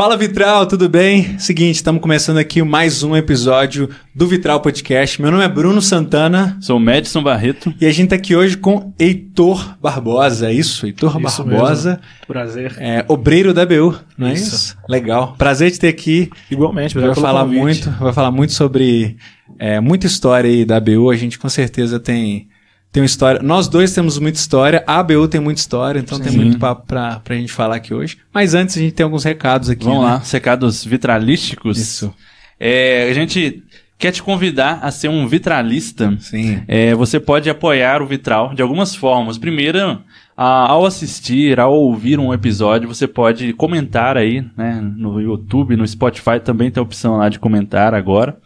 Fala Vitral, tudo bem? Seguinte, estamos começando aqui mais um episódio do Vitral Podcast. Meu nome é Bruno Santana. Sou o Madison Barreto. E a gente está aqui hoje com Heitor Barbosa, é isso? Heitor Isso Barbosa. mesmo. Prazer. É, obreiro da BU, não é isso? Isso. Legal. Prazer de ter aqui. Igualmente, Vai falar convite. muito, vai falar muito sobre é, muita história aí da BU. A gente com certeza tem tem uma história. Nós dois temos muita história. A BU tem muita história, então tem Sim. muito papo pra, pra gente falar aqui hoje. Mas antes a gente tem alguns recados aqui. Vamos né? lá, recados vitralísticos. Isso. É, a gente quer te convidar a ser um vitralista. Sim. É, você pode apoiar o Vitral de algumas formas. Primeiro, a- ao assistir, ao ouvir um episódio, você pode comentar aí, né? No YouTube, no Spotify também tem a opção lá de comentar agora.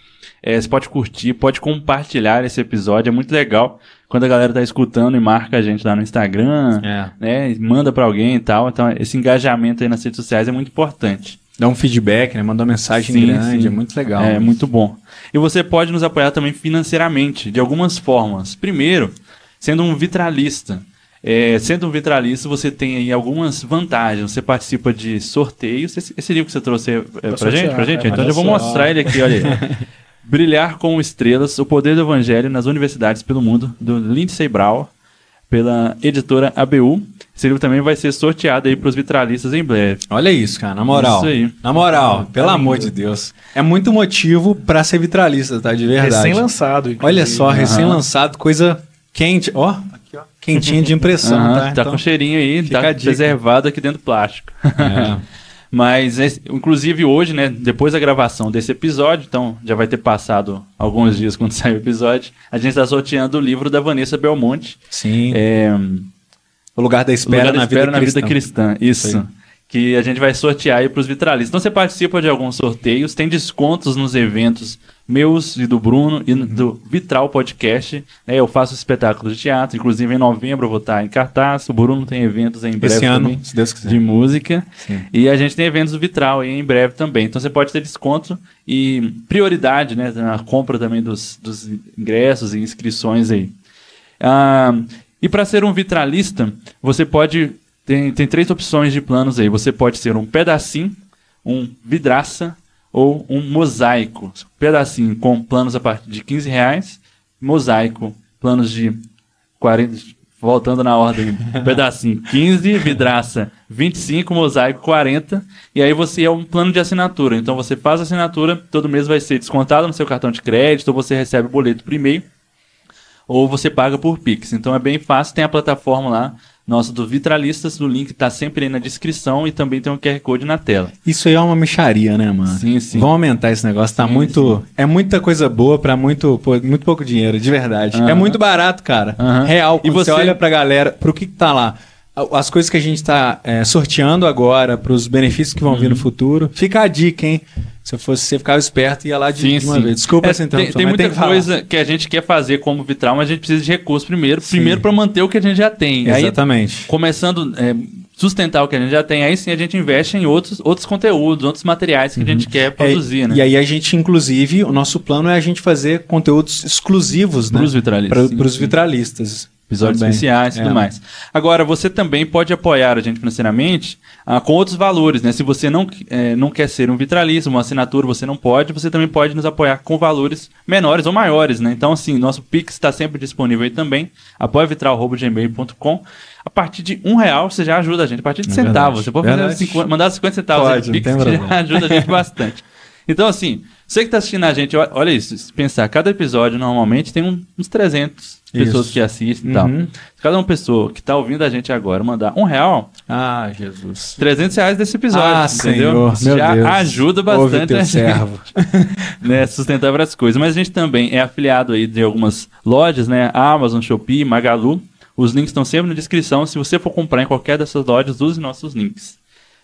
É, você pode curtir, pode compartilhar esse episódio, é muito legal quando a galera tá escutando e marca a gente lá no Instagram, É. né? e Manda pra alguém e tal. Então, esse engajamento aí nas redes sociais é muito importante. Dá um feedback, né? Manda uma mensagem Sim, grande, sim. é muito legal. É muito bom. E você pode nos apoiar também financeiramente, de algumas formas. Primeiro, sendo um vitralista. É, sendo um vitralista, você tem aí algumas vantagens. Você participa de sorteios. Esse, esse livro que você trouxe é, pra, sortear, gente? Pra gente? é, então eu já vou mostrar ele aqui, olha aí. Brilhar com estrelas, o poder do evangelho nas universidades pelo mundo, do Lindsay Brown, pela editora ABU. Esse livro também vai ser sorteado aí para os vitralistas em breve. Olha isso, cara, na moral. Isso aí. Na moral, pelo lindo. amor de Deus. É muito motivo pra ser vitralista, tá? De verdade. Recém-lançado. inclusive. Olha só, recém-lançado, coisa quente. Ó, aqui, ó. Quentinha de impressão, Aham, tá? tá Então, com cheirinho aí, tá preservado aqui dentro do plástico. É. Mas, esse- inclusive hoje, né, depois da gravação desse episódio, então já vai ter passado alguns dias quando sair o episódio, a gente está sorteando o livro da Vanessa Belmonte, Sim. é, o lugar da espera, Lugar da na, Espera vida na cristã. Vida Cristã. Isso. Que a gente vai sortear aí para os vitralistas. Então você participa de alguns sorteios, tem descontos nos eventos meus e do Bruno e Uhum. do Vitral Podcast. né? eu faço espetáculos de teatro, inclusive em novembro eu vou estar em cartaz. O Bruno tem eventos em breve Esse ano, também se Deus quiser. de música. Sim. E a gente tem eventos do Vitral aí em breve também. Então você pode ter desconto e prioridade né, na compra também dos, dos ingressos e inscrições aí. Ah, e para ser um vitralista, você pode. Tem, tem três opções de planos aí. Você pode ser um pedacinho, um vidraça ou um mosaico. Pedacinho com planos a partir de 15 reais, mosaico, planos de 40. Voltando na ordem, pedacinho 15, vidraça 25, mosaico 40. E aí você é um plano de assinatura. Então você faz a assinatura, todo mês vai ser descontado no seu cartão de crédito, ou você recebe o boleto por e-mail ou você paga por Pix. Então é bem fácil, tem a plataforma lá, nossa do Vitralistas, o link tá sempre aí na descrição e também tem um QR Code na tela. Isso aí é uma micharia, né, mano? Sim, sim. Vamos aumentar esse negócio, tá Sim, muito... É muita coisa boa pra muito, pô, muito pouco dinheiro, de verdade. É muito barato, cara. Aham. Real. E você... você- olha pra galera, pro que que tá lá, as coisas que a gente tá é, sorteando agora, pros benefícios que vão vir Uhum. no futuro, fica a dica, hein? Se eu fosse você, ficava esperto e ia lá de, de uma vez. Desculpa É, essa tem, interrupção, tem mas muita tem que coisa que a gente quer fazer como vitral, mas a gente precisa de recursos primeiro. Sim. Primeiro para manter o que a gente já tem. Aí, Exatamente. começando é, sustentar o que a gente já tem, aí sim a gente investe em outros, outros conteúdos, outros materiais que a gente quer produzir, É, né? E aí a gente, inclusive, o nosso plano é a gente fazer conteúdos exclusivos, né? Pros vitralistas, sim, Para os sim. vitralistas. Episódios Também. especiais e tudo É. mais. Agora, você também pode apoiar a gente financeiramente ah, com outros valores, né? Se você não, eh, não quer ser um vitralista, uma assinatura, você não pode, você também pode nos apoiar com valores menores ou maiores, né? Então, assim, nosso Pix está sempre disponível aí também, apoiavitral.gmail.com. A partir de um real você já ajuda a gente, a partir de É centavos. Você pode fazer Verdade. 50 mandar 50 centavos Pode, de não Pix, já ajuda a gente bastante. Então, assim, você que está assistindo a gente, olha- isso, se pensar, cada episódio normalmente tem um- uns 300 pessoas Isso. que assistem e tal. Uhum. Se cada uma pessoa que está ouvindo a gente agora mandar um real, Ah, Jesus. 300 reais desse episódio, Ah, entendeu? Senhor, meu já Deus. ajuda bastante a gente, servo. né, sustentar várias coisas. Mas a gente também é afiliado aí de algumas lojas, né? Amazon, Shopee, Magalu. Os links estão sempre na descrição. Se você for comprar em qualquer dessas lojas, use nossos links.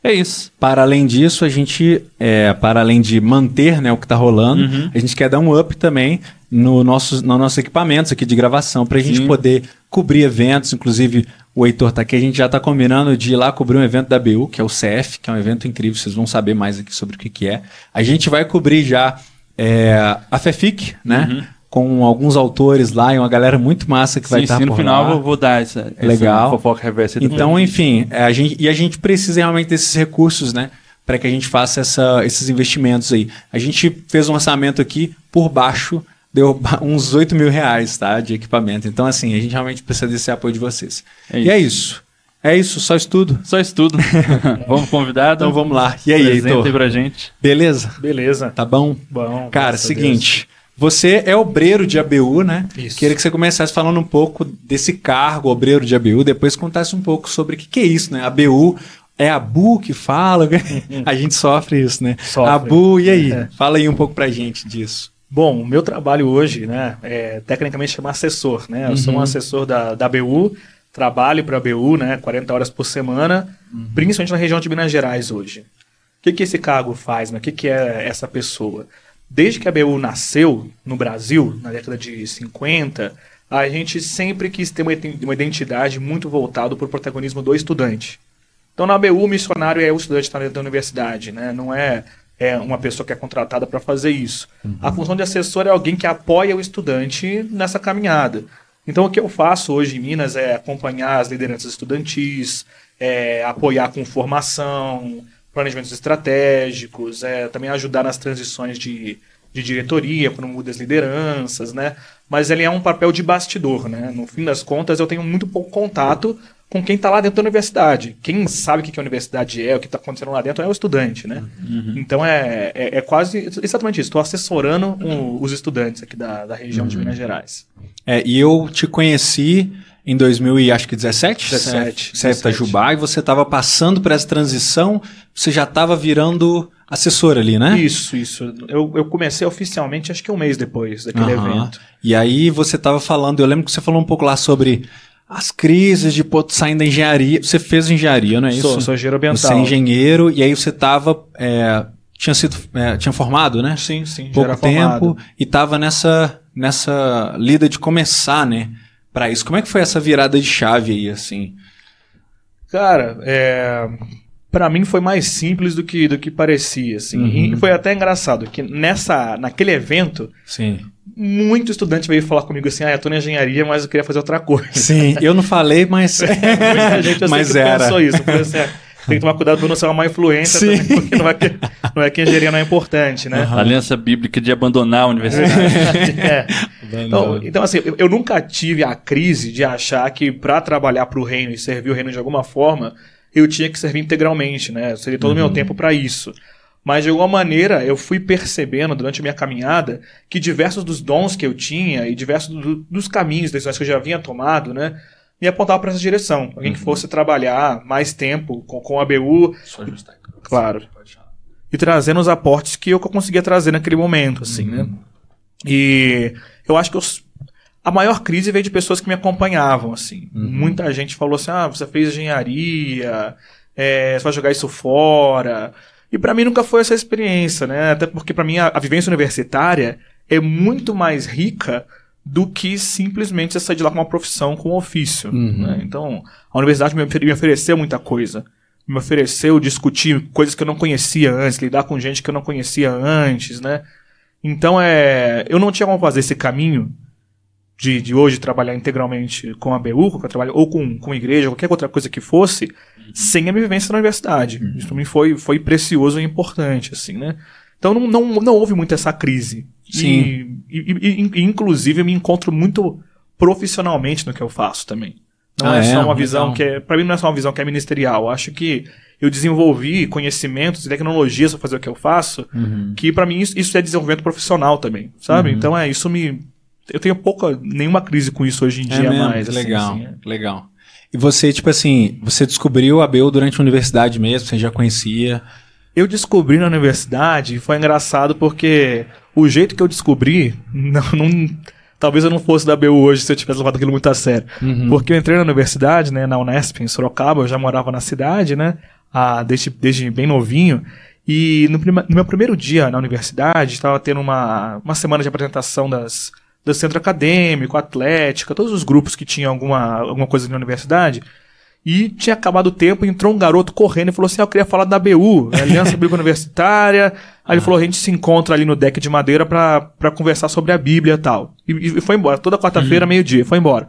É isso. Para além disso, a gente, é, para além de manter né, o que está rolando, Uhum. a gente quer dar um up também no nossos, no nossos equipamentos aqui de gravação, para a gente poder cobrir eventos. Inclusive, o Heitor tá aqui, a gente já está combinando de ir lá cobrir um evento da BU, que é o CF, que é um evento incrível, vocês vão saber mais aqui sobre o que, que é. A gente vai cobrir já é, a FEFIC, né? Uhum. Com alguns autores lá e uma galera muito massa que vai estar sim, no por final lá. eu vou dar essa, essa Legal. fofoca reversa. Então, enfim, é, a gente, e a gente precisa realmente desses recursos, né? para que a gente faça essa, esses investimentos aí. A gente fez um orçamento aqui por baixo, deu uns 8 mil reais tá, de equipamento. Então, assim, a gente realmente precisa desse apoio de vocês. É e é isso. É isso, só estudo? Só estudo. vamos convidar? Então vamos lá. E aí, Heitor? pra gente. Beleza? Beleza. Tá bom? Bom. Cara, seguinte. Você é obreiro de ABU, né? Isso. Queria que você começasse falando um pouco desse cargo, obreiro de ABU, depois contasse um pouco sobre o que, que é isso, né? ABU, é a Bu que fala? a gente sofre isso, né? Sofre. A Bu, e aí? É. Fala aí um pouco pra gente disso. Bom, o meu trabalho hoje, né, é tecnicamente chama assessor, né? Eu uhum. sou um assessor da, da BU, trabalho para a BU, né, 40 horas por semana, uhum. principalmente na região de Minas Gerais hoje. O que, que esse cargo faz, né? O que, que é essa pessoa? Desde que a BU nasceu no Brasil, na década de 50, a gente sempre quis ter uma identidade muito voltada para o protagonismo do estudante. Então, na ABU, o missionário é o estudante dentro da universidade, né? não é, é uma pessoa que é contratada para fazer isso. Uhum. A função de assessor é alguém que apoia o estudante nessa caminhada. Então, o que eu faço hoje em Minas é acompanhar as lideranças estudantis, é, apoiar com formação, planejamentos estratégicos, é, também ajudar nas transições de, de diretoria, quando muda as lideranças, né? Mas ele é um papel de bastidor, né? No fim das contas, eu tenho muito pouco contato com quem está lá dentro da universidade. Quem sabe o que a universidade é, o que está acontecendo lá dentro é o estudante, né? Uhum. Então é, é, é, quase exatamente isso. Estou assessorando um, os estudantes aqui da, da região uhum. de Minas Gerais. É, e eu te conheci em 2017, 17, você é Itajubá, e você estava passando por essa transição, você já estava virando assessor ali, né? Isso, isso. Eu, eu comecei oficialmente acho que um mês depois daquele uhum. evento. E aí você estava falando, eu lembro que você falou um pouco lá sobre as crises de pô, saindo da engenharia. Você fez engenharia, não é isso? Sou, sou engenheiro ambiental. Você é engenheiro, e aí você estava. É, tinha sido. É, tinha formado, né? Sim, sim. Pouco tempo. Formado. E estava nessa, nessa lida de começar, né? Para isso. Como é que foi essa virada de chave aí, assim? Cara, é, para mim foi mais simples do que, do que parecia, assim. Uhum. E foi até engraçado que nessa, naquele evento, Sim muito estudante veio falar comigo assim, ah, eu tô na engenharia, mas eu queria fazer outra coisa. Sim, eu não falei, mas... Muita gente mas era. pensou isso. Tem que tomar cuidado para não ser uma má influência também, porque não é, que, não é que engenharia não é importante, né? Uhum. A aliança bíblica de abandonar a universidade. é. Então, então, assim, eu, eu, nunca tive a crise de achar que para trabalhar para o reino e servir o reino de alguma forma, eu tinha que servir integralmente, né? Eu seria todo o uhum. meu tempo para isso. Mas de alguma maneira eu fui percebendo durante a minha caminhada que diversos dos dons que eu tinha e diversos do, dos caminhos, decisões que eu já havia tomado, né, me apontavam para essa direção. Alguém uhum. que fosse trabalhar mais tempo com, com a BU. Só ajustar. Claro. E trazendo os aportes que eu conseguia trazer naquele momento, assim, né? uhum. né? E eu acho que os, a maior crise veio de pessoas que me acompanhavam, assim. Uhum. Muita gente falou assim: ah, você fez engenharia, é, você vai jogar isso fora. E para mim nunca foi essa experiência, né? Até porque para mim a, a, vivência universitária é muito mais rica do que simplesmente você sair de lá com uma profissão, com um ofício. Uhum. Né? Então, a universidade me, me ofereceu muita coisa. Me ofereceu discutir coisas que eu não conhecia antes, lidar com gente que eu não conhecia antes, né? Então, é, eu não tinha como fazer esse caminho de, de hoje trabalhar integralmente com a BU, com trabalho, ou com, com igreja, qualquer outra coisa que fosse, uhum. sem a minha vivência na universidade. Uhum. Isso para mim foi, foi precioso e importante, assim, né? Então não, não, não houve muito essa crise. Sim. E, e, e, inclusive, eu me encontro muito profissionalmente no que eu faço também. Não ah, é, só uma visão então. que é. Pra mim, não é só uma visão que é ministerial. Eu acho que eu desenvolvi conhecimentos e tecnologias para fazer o que eu faço, uhum. que para mim isso, isso, é desenvolvimento profissional também, sabe? Uhum. Então é, isso me eu tenho pouca, nenhuma crise com isso hoje em é dia mesmo? mais. Assim, legal, assim, é. legal. E você, tipo assim, você descobriu a BU durante a universidade mesmo? Você já conhecia? Eu descobri na universidade e foi engraçado porque o jeito que eu descobri, não, não, talvez eu não fosse da BU hoje se eu tivesse levado aquilo muito a sério. Uhum. Porque eu entrei na universidade, né, na Unesp, em Sorocaba, eu já morava na cidade, né, a, desde, desde bem novinho. E no, prima, no meu primeiro dia na universidade, estava tendo uma, uma semana de apresentação das, do centro acadêmico, atlética, todos os grupos que tinham alguma, alguma coisa na universidade. E tinha acabado o tempo, entrou um garoto correndo e falou assim: ah, Eu queria falar da BU, Aliança Bíblica Universitária. Aí ele falou: A gente se encontra ali no deck de madeira para conversar sobre a Bíblia e tal. E, e foi embora, toda quarta-feira, uhum. meio-dia, foi embora.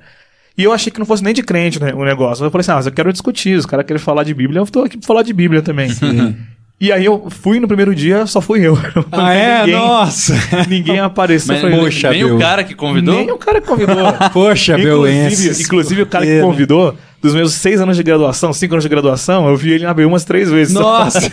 E eu achei que não fosse nem de crente né, o negócio. Eu falei assim: Ah, mas eu quero discutir, os caras querem falar de Bíblia, eu tô aqui pra falar de Bíblia também. E aí eu fui no primeiro dia, só fui eu. Ah, é? Ninguém- Nossa! Ninguém apareceu. Mas, Eu falei, poxa, nem Bel. o cara que convidou? Nem o cara que convidou. Poxa, inclusive, inclusive, o cara que convidou, dos meus seis anos de graduação, cinco anos de graduação, eu vi ele na B umas três vezes. Nossa!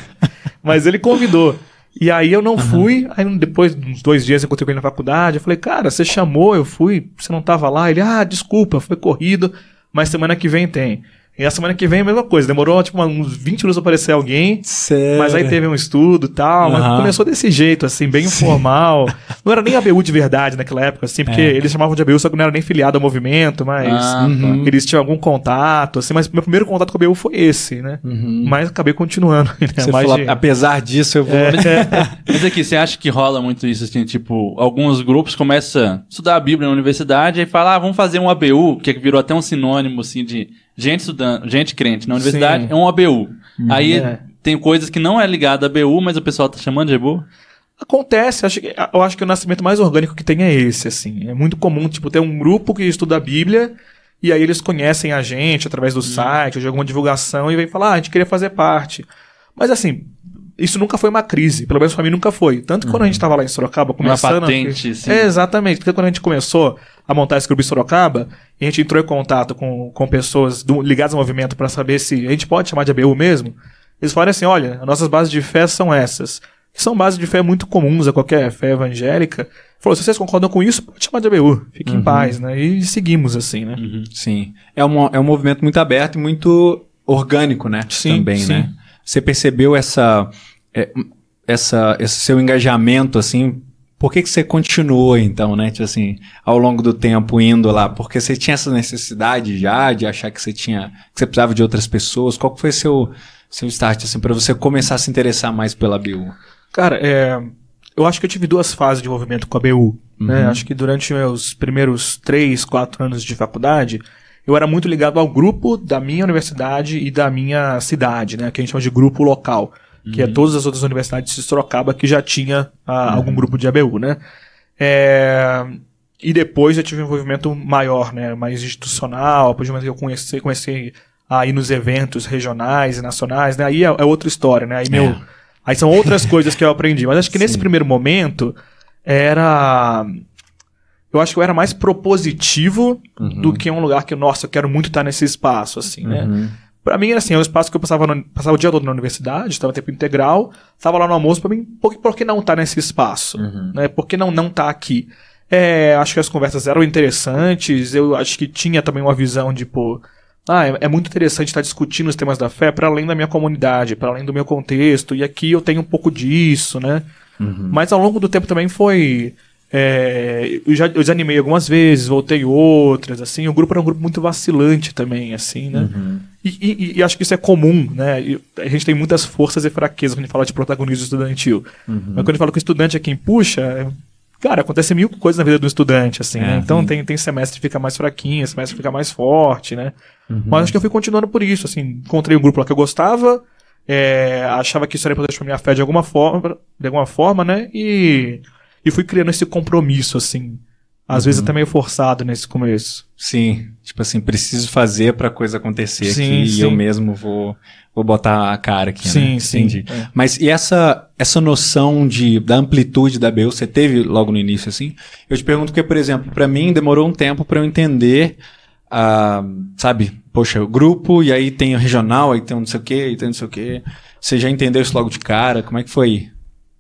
Mas ele convidou. E aí eu não fui, aí depois de uns dois dias eu encontrei com ele na faculdade, eu falei, cara, você chamou, eu fui, você não tava lá? Ele, ah, desculpa, foi corrido, mas semana que vem tem. E a semana que vem é a mesma coisa, demorou tipo uns 20 minutos pra aparecer alguém, Sério. mas aí teve um estudo e tal, mas Aham. começou desse jeito, assim, bem informal. Não era nem ABU de verdade naquela época, assim, porque É. eles chamavam de ABU, só que não era nem filiado ao movimento, mas Ah, Uhum. eles tinham algum contato, assim, mas meu primeiro contato com a ABU foi esse, né? Mas acabei continuando. Né? Você falou, de- apesar disso, eu vou. Mas aqui, você acha que rola muito isso, assim, tipo, alguns grupos começam a estudar a Bíblia na universidade e fala, ah, vamos fazer um ABU, que virou até um sinônimo, assim, de gente estudando, gente crente na universidade, Sim. é um ABU. Aí É. tem coisas que não é ligada a ABU, mas o pessoal tá chamando de ABU. Acontece, acho que, eu acho que o nascimento mais orgânico que tem é esse, assim. É muito comum, tipo, ter um grupo que estuda a Bíblia e aí eles conhecem a gente através do site ou de alguma divulgação e vem falar, ah, a gente queria fazer parte. Mas assim, isso nunca foi uma crise, pelo menos pra mim nunca foi. Tanto que quando a gente tava lá em Sorocaba começando... patente, sim. É, exatamente. Porque quando a gente começou a montar esse grupo em Sorocaba, e a gente entrou em contato com, com pessoas do- ligadas ao movimento pra saber se a gente pode chamar de ABU mesmo, eles falaram assim, olha, as nossas bases de fé são essas. Que são bases de fé muito comuns a qualquer fé evangélica. Falou, se vocês concordam com isso, pode chamar de ABU. Fiquem em paz, né? E seguimos assim, né? Sim. É um, é um movimento muito aberto e muito orgânico, né? Sim, Também, sim. né? Você percebeu essa, é, essa, esse seu engajamento, assim? Por que, que você continuou, então, né? Tipo assim, ao longo do tempo indo lá? Porque você tinha essa necessidade já de achar que você tinha, que você precisava de outras pessoas? Qual que foi seu, seu start, assim, para você começar a se interessar mais pela BU? Cara, é, eu acho que eu tive duas fases de envolvimento com a BU. Né? Acho que durante meus primeiros três, quatro anos de faculdade, eu era muito ligado ao grupo da minha universidade e da minha cidade, né? que a gente chama de grupo local. Que é todas as outras universidades de Sorocaba que já tinha ah, algum grupo de ABU, né? É, e depois eu tive um envolvimento maior, né? Mais institucional, a partir do momento que eu comecei, comecei a ir nos eventos regionais e nacionais, né? Aí é, é outra história, né? Aí meu, Aí são outras coisas que eu aprendi. Mas acho que nesse primeiro momento era. Eu acho que eu era mais propositivo do que um lugar que, nossa, eu quero muito estar nesse espaço, assim, né? Pra mim, assim, é um espaço que eu passava, no- passava o dia todo na universidade, estava tempo integral, estava lá no almoço, pra mim, por, que- por que não estar nesse espaço? Né? Por que não não estar aqui? É, acho que as conversas eram interessantes, eu acho que tinha também uma visão de, pô, ah, é, é muito interessante estar discutindo os temas da fé para além da minha comunidade, para além do meu contexto, e aqui eu tenho um pouco disso, né? Mas ao longo do tempo também foi. é, eu já eu desanimei algumas vezes, voltei outras, assim. O grupo era um grupo muito vacilante também, assim, né? E, e- e acho que isso é comum, né? E a gente tem muitas forças e fraquezas quando a gente fala de protagonismo estudantil. Mas quando a gente fala que o estudante é quem puxa, é- cara, acontece mil coisas na vida do estudante, assim, né? É, Então sim. tem, tem semestre que fica mais fraquinho, semestre que fica mais forte, né? Mas acho que eu fui continuando por isso, assim. Encontrei um grupo lá que eu gostava, é, achava que isso era importante pra minha fé de alguma forma, de alguma forma, né? E, e fui criando esse compromisso, assim. Às vezes até meio forçado nesse começo. Sim, tipo assim, preciso fazer pra coisa acontecer Sim, aqui e sim. eu mesmo vou, vou botar a cara aqui, Sim, né? sim, Entendi. é. Mas e essa, essa noção de, da amplitude da BU, você teve logo no início, assim? Eu te pergunto porque, por exemplo, pra mim demorou um tempo pra eu entender, ah, sabe, poxa, o grupo, e aí tem o regional, aí tem um não sei o quê, e tem não sei o quê. Você já entendeu isso logo de cara? Como é que foi?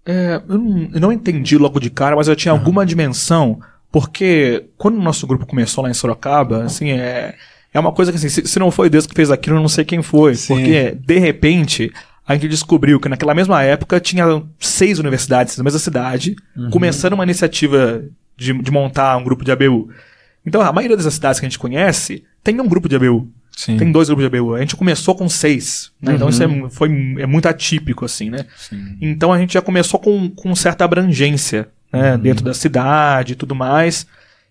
É, eu, não, eu não entendi logo de cara, mas eu tinha alguma dimensão, porque quando o nosso grupo começou lá em Sorocaba, assim, é, é uma coisa que assim, se, se não foi Deus que fez aquilo, eu não sei quem foi. Sim. Porque, de repente, a gente descobriu que naquela mesma época tinha seis universidades na mesma cidade, começando uma iniciativa de, de montar um grupo de ABU. Então, a maioria das cidades que a gente conhece tem um grupo de ABU. Sim. Tem dois grupos de ABU. A gente começou com seis. né? Então isso é, foi, é muito atípico, assim, né? Então a gente já começou com, com certa abrangência, né? Dentro da cidade e tudo mais.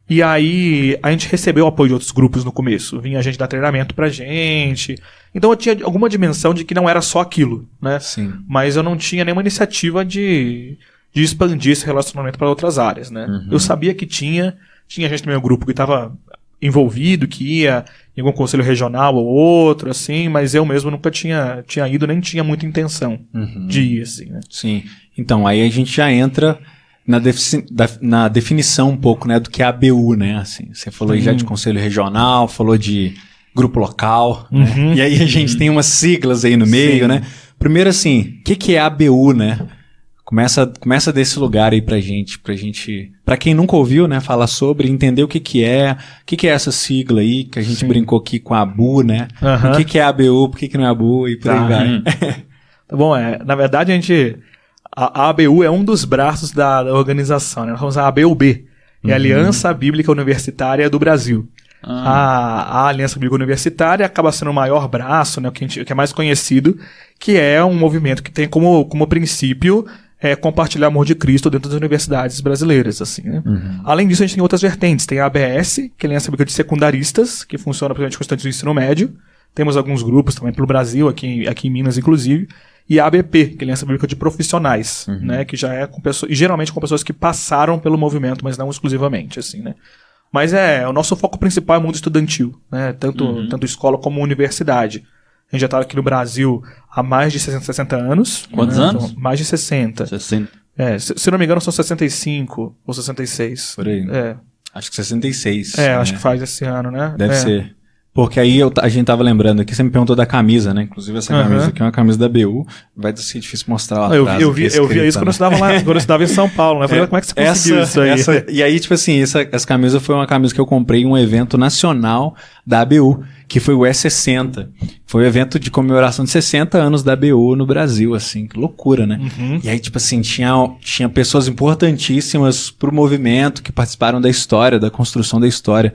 E aí a gente recebeu o apoio de outros grupos no começo. Vinha gente dar treinamento pra gente. Então eu tinha alguma dimensão de que não era só aquilo, né? Sim. Mas eu não tinha nenhuma iniciativa de, de expandir esse relacionamento para outras áreas, né? Eu sabia que tinha, tinha gente no meu grupo que estava envolvido, que ia em algum conselho regional ou outro, assim, mas eu mesmo nunca tinha, tinha ido, nem tinha muita intenção uhum. de ir, assim, né? Sim. Então, aí a gente já entra na, defi na definição um pouco, né, do que é a ABU, né, assim. Você falou aí já de conselho regional, falou de grupo local, né? uhum. né? E aí a gente uhum. tem umas siglas aí no meio, Sim. né? Primeiro, assim, o que, que é a ABU, né? Começa, começa desse lugar aí pra gente, pra gente, pra quem nunca ouviu, né, falar sobre, entender o que que é, o que que é essa sigla aí, que a gente Sim. brincou aqui com a ABU, né? Uhum. O que que é a ABU, por que que não é a ABU e por tá. aí vai. tá bom, é, na verdade a gente, a, ABU é um dos braços da, da organização, né? Nós vamos a ABUB, é a uhum. Aliança Bíblica Universitária do Brasil. Ah. A, a, Aliança Bíblica Universitária acaba sendo o maior braço, né, o que, gente, o que é mais conhecido, que é um movimento que tem como, como princípio é, compartilhar o amor de Cristo dentro das universidades brasileiras, assim, né? uhum. Além disso, a gente tem outras vertentes. Tem a ABS, que é a Aliança Bíblica de Secundaristas, que funciona principalmente com estudantes do ensino médio. Temos alguns grupos também pelo Brasil, aqui, aqui em Minas, inclusive. E a ABP, que é a Aliança Bíblica de Profissionais, uhum. né? Que já é com pessoas, e geralmente com pessoas que passaram pelo movimento, mas não exclusivamente, assim, né? Mas é, o nosso foco principal é o mundo estudantil, né? Tanto, uhum. tanto escola como universidade. A gente já está aqui no Brasil há mais de 60, 60 anos. Quantos né? anos? Então, mais de 60. 60. É, se, se não me engano, são 65 ou 66. Por aí. É. Acho que 66. É, né? acho que faz esse ano, né? Deve é. ser. Porque aí eu, a gente tava lembrando aqui, você me perguntou da camisa, né? Inclusive essa camisa uhum. aqui é uma camisa da BU. Vai ser difícil mostrar lá eu, atrás. Eu, vi, eu via isso né? quando eu estudava lá, quando eu estudava em São Paulo, né? Eu falei, é, como é que você conseguiu essa, isso aí? Essa, e aí, tipo assim, essa, essa camisa foi uma camisa que eu comprei em um evento nacional da ABU, que foi o E60. Foi o um evento de comemoração de 60 anos da ABU no Brasil, assim, que loucura, né? Uhum. E aí, tipo assim, tinha, tinha pessoas importantíssimas pro movimento que participaram da história, da construção da história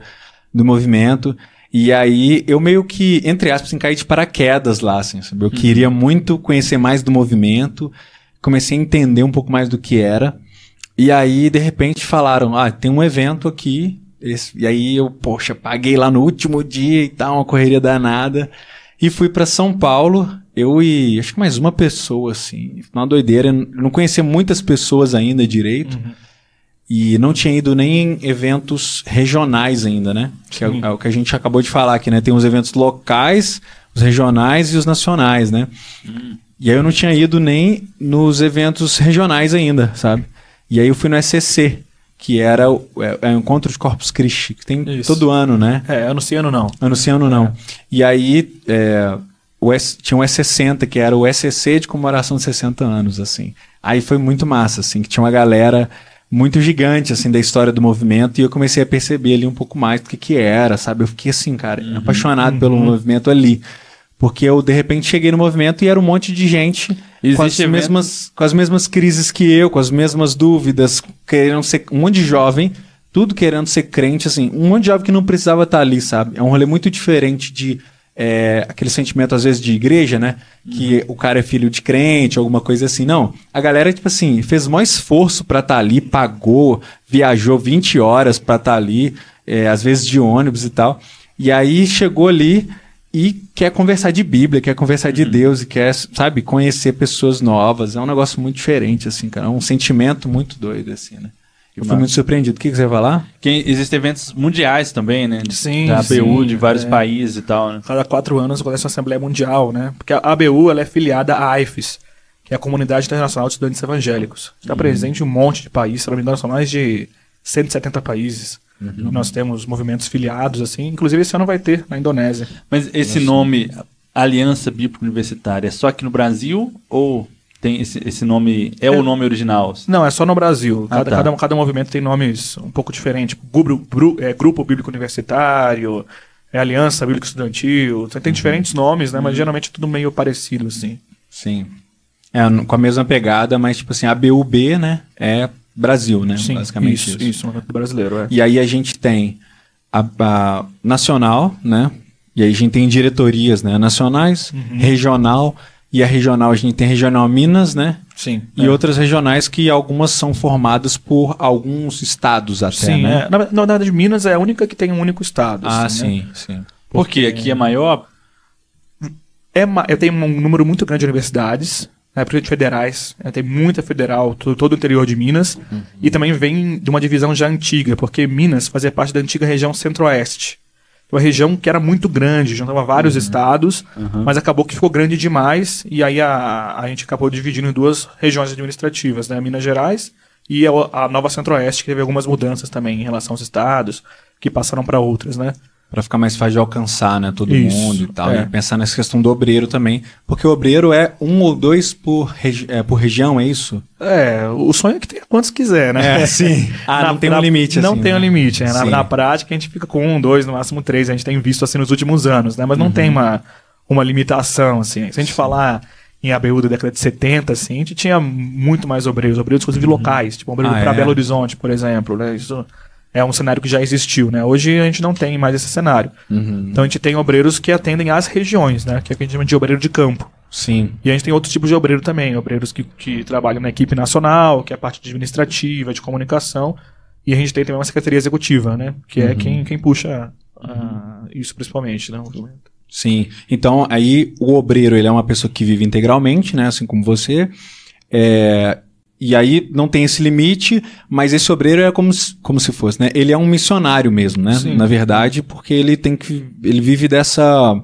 do movimento. E aí eu meio que, entre aspas, assim, caí de paraquedas lá, assim, sabe? Eu uhum. queria muito conhecer mais do movimento, comecei a entender um pouco mais do que era. E aí, de repente, falaram, ah, tem um evento aqui. Esse... E aí eu, poxa, paguei lá no último dia e tal, uma correria danada. E fui para São Paulo, eu e acho que mais uma pessoa, assim. Uma doideira. Eu não conhecia muitas pessoas ainda direito. Uhum. E não tinha ido nem em eventos regionais ainda, né? Que é, é, o que a gente acabou de falar aqui, né? Tem os eventos locais, os regionais e os nacionais, né? Hum. E aí eu não tinha ido nem nos eventos regionais ainda, sabe? E aí eu fui no SCC, que era o, é, é o Encontro de Corpus Christi, que tem Isso. todo ano, né? É, anunciando não. Anunciando não. É. E aí é, o S, tinha um S60, que era o SCC de comemoração de 60 anos, assim. Aí foi muito massa, assim, que tinha uma galera muito gigante, assim, da história do movimento, e eu comecei a perceber ali um pouco mais do que que era, sabe? Eu fiquei assim, cara, uhum, apaixonado uhum. pelo movimento ali. Porque eu, de repente, cheguei no movimento e era um monte de gente com as, mesmas, com as mesmas crises que eu, com as mesmas dúvidas, querendo ser um monte de jovem, tudo querendo ser crente, assim, um monte de jovem que não precisava estar ali, sabe? É um rolê muito diferente de é, aquele sentimento, às vezes, de igreja, né? Que uhum. o cara é filho de crente, alguma coisa assim. Não. A galera, tipo assim, fez o maior esforço para estar tá ali, pagou, viajou 20 horas para estar tá ali, é, às vezes de ônibus e tal. E aí chegou ali e quer conversar de Bíblia, quer conversar de uhum. Deus e quer, sabe, conhecer pessoas novas. É um negócio muito diferente, assim, cara. É um sentimento muito doido, assim, né? Eu fui muito surpreendido. O que, que você vai falar? Que existem eventos mundiais também, né? Sim. Da ABU, sim, de vários é. países e tal, né? Cada quatro anos acontece uma Assembleia Mundial, né? Porque a ABU ela é filiada à AIFES, que é a Comunidade Internacional de Estudantes Evangélicos. Está uhum. presente em um monte de países, se não me engano, são mais de 170 países. Uhum. Nós temos movimentos filiados, assim. Inclusive, esse ano vai ter na Indonésia. Mas esse Nossa. nome, Aliança Bíblica Universitária, é só aqui no Brasil ou tem esse, esse nome. É, é, o nome original? Não, é só no Brasil. Ah, cada, tá. cada, cada, movimento tem nomes um pouco diferentes. Grupo, é, Grupo Bíblico Universitário, é Aliança Bíblica Estudantil. Tem, uhum. diferentes nomes, né? Mas uhum. geralmente é tudo meio parecido, assim. Sim. É, com a mesma pegada, mas tipo assim, a BUB, né? É Brasil, né? Sim, basicamente isso. Isso, isso brasileiro, é. E aí a gente tem a, a nacional, né? E aí a gente tem diretorias, né? Nacionais, uhum. regional e a regional, a gente tem regional Minas, né? Sim. E é. outras regionais que algumas são formadas por alguns estados até, sim, né? É. Na, na verdade, Minas é a única que tem um único estado. Ah, assim, né? sim, sim. Porque Por aqui é maior? É, eu tenho um número muito grande de universidades, né, principalmente federais. Né, tem muita federal, todo, todo o interior de Minas. Uhum. E também vem de uma divisão já antiga, porque Minas fazia parte da antiga região centro-oeste. Uma região que era muito grande, juntava vários uhum. estados, uhum. mas acabou que ficou grande demais, e aí a, a gente acabou dividindo em duas regiões administrativas, né? Minas Gerais e a, a Nova Centro-Oeste, que teve algumas mudanças também em relação aos estados, que passaram para outras, né? Para ficar mais fácil de alcançar, né, todo Isso, mundo e tal. É. E pensar nessa questão do obreiro também, porque o obreiro é um ou dois por, regi é, por região, é isso? É, o sonho é que tenha quantos quiser, né? É, sim. ah, na, não tem um limite, Não assim, tem né? um limite. Né? Na, na, prática, a gente fica com um, dois, no máximo três. A gente tem visto assim nos últimos anos, né? Mas não uhum. tem uma, uma limitação, assim. Se a gente falar em ABU da década de 70, assim, a gente tinha muito mais obreiros, obreiros inclusive uhum. locais, tipo obreiro ah, para é? Belo Horizonte, por exemplo, né? Isso é um cenário que já existiu, né? Hoje a gente não tem mais esse cenário. Uhum. Então a gente tem obreiros que atendem às regiões, né? Que é o que a gente chama de obreiro de campo. Sim. E a gente tem outros tipos de obreiro também, obreiros que, que trabalham na equipe nacional, que é a parte administrativa, de comunicação, e a gente tem também uma secretaria executiva, né? Que é uhum. é quem, quem puxa uh, isso principalmente, né? Sim. Então aí o obreiro ele é uma pessoa que vive integralmente, né? Assim como você. É, e aí não tem esse limite, mas esse obreiro é como se, como se fosse, né? Ele é um missionário mesmo, né? Sim. Na verdade, porque ele tem que. Ele vive dessa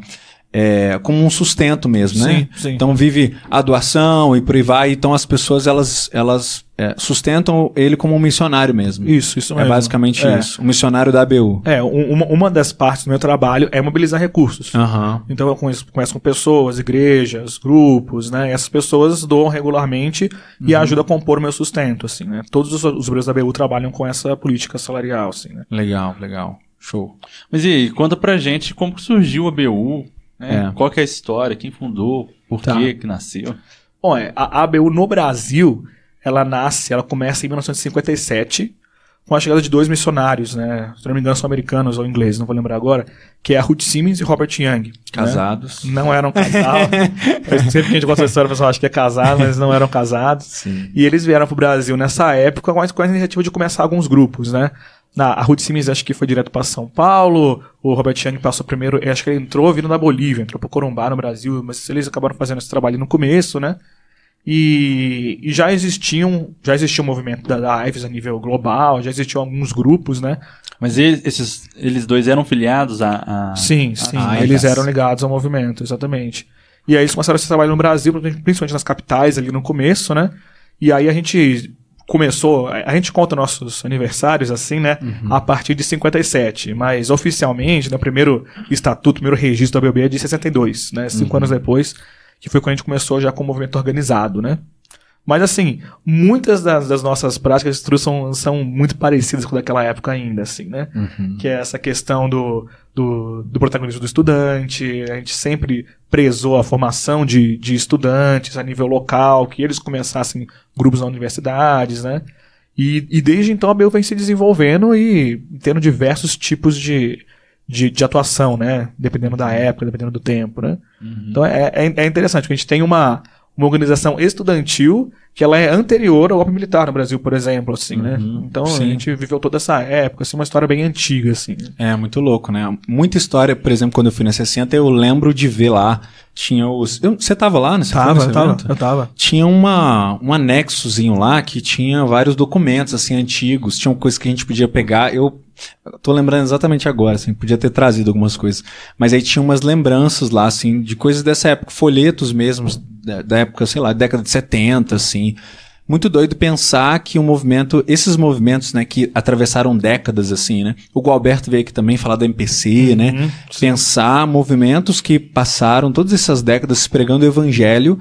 é, como um sustento mesmo, né? Sim, sim. Então vive a doação e por aí vai. Então as pessoas elas, elas é, sustentam ele como um missionário mesmo. Isso, isso é mesmo. É basicamente é. isso. Um missionário da ABU. É, uma, uma das partes do meu trabalho é mobilizar recursos. Uhum. Então eu conheço, conheço com pessoas, igrejas, grupos, né? E essas pessoas doam regularmente uhum. e ajudam a compor o meu sustento, assim, né? Todos os, os obreiros da ABU trabalham com essa política salarial, assim, né? Legal, legal. Show. Mas e aí, conta pra gente como surgiu a ABU, é. Qual que é a história? Quem fundou? Por tá. que que nasceu? Bom, é, a ABU no Brasil, ela nasce, ela começa em 1957, com a chegada de dois missionários, né? Se não me engano, são americanos ou ingleses, não vou lembrar agora, que é a Ruth Simmons e Robert Young. Né? Casados. Né? Não eram casados. Sempre que a gente conta a história, o pessoal acha que é casado, mas não eram casados. Sim. E eles vieram para o Brasil nessa época com a, com a iniciativa de começar alguns grupos, né? Na, a Ruth Simmons acho que foi direto para São Paulo, o Robert Young passou primeiro, acho que ele entrou vindo da Bolívia, entrou para Corumbá no Brasil, mas eles acabaram fazendo esse trabalho no começo, né? E, e já existiam, já existia um movimento da, da IVES a nível global, já existiam alguns grupos, né? Mas eles, esses, eles dois eram filiados a... a sim, sim, a eles eram ligados ao movimento, exatamente. E aí eles começaram esse trabalho no Brasil, principalmente nas capitais ali no começo, né? E aí a gente começou, a gente conta nossos aniversários assim, né, uhum. a partir de 57, mas oficialmente, no né, primeiro estatuto, primeiro registro da BB é de 62, né, cinco uhum. anos depois, que foi quando a gente começou já com o movimento organizado, né. Mas assim, muitas das, das nossas práticas são, são muito parecidas com daquela época ainda, assim, né? Uhum. Que é essa questão do, do, do, protagonismo do estudante, a gente sempre prezou a formação de, de estudantes a nível local, que eles começassem grupos na universidades, né? E, e desde então a BEU vem se desenvolvendo e tendo diversos tipos de, de, de, atuação, né? Dependendo da época, dependendo do tempo, né? Uhum. Então é, é, é interessante, porque a gente tem uma, uma organização estudantil que ela é anterior ao golpe militar no Brasil, por exemplo, assim, né? uhum? Então sim. a gente viveu toda essa época, assim, uma história bem antiga, assim. É, muito louco, né? Muita história, por exemplo, quando eu fui na 60, eu lembro de ver lá, tinha os... Eu, você tava lá nesse Tava, eu tava, eu tava. Tinha uma, um anexozinho lá que tinha vários documentos, assim, antigos, tinham coisas que a gente podia pegar, eu tô lembrando exatamente agora, assim, podia ter trazido algumas coisas. Mas aí tinha umas lembranças lá, assim, de coisas dessa época, folhetos mesmo, da, da época, sei lá, década de 70, assim. Muito doido pensar que o um movimento, esses movimentos, né, que atravessaram décadas, assim, né? O Gualberto veio aqui também falar da MPC, uhum, né? Sim. Pensar movimentos que passaram todas essas décadas pregando o evangelho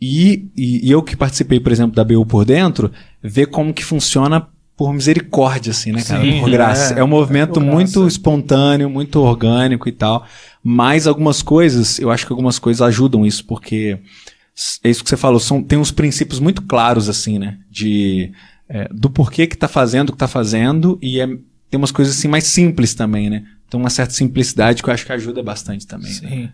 e, e, e, eu que participei, por exemplo, da BU por dentro, ver como que funciona por misericórdia, assim, né, cara? Sim, por graça. É, é um movimento é muito espontâneo, muito orgânico e tal. Mas algumas coisas, eu acho que algumas coisas ajudam isso, porque é isso que você falou, são, tem uns princípios muito claros, assim, né? De, é, do porquê que tá fazendo o que tá fazendo, e é, tem umas coisas assim mais simples também, né? Tem uma certa simplicidade que eu acho que ajuda bastante também. Sim. Né?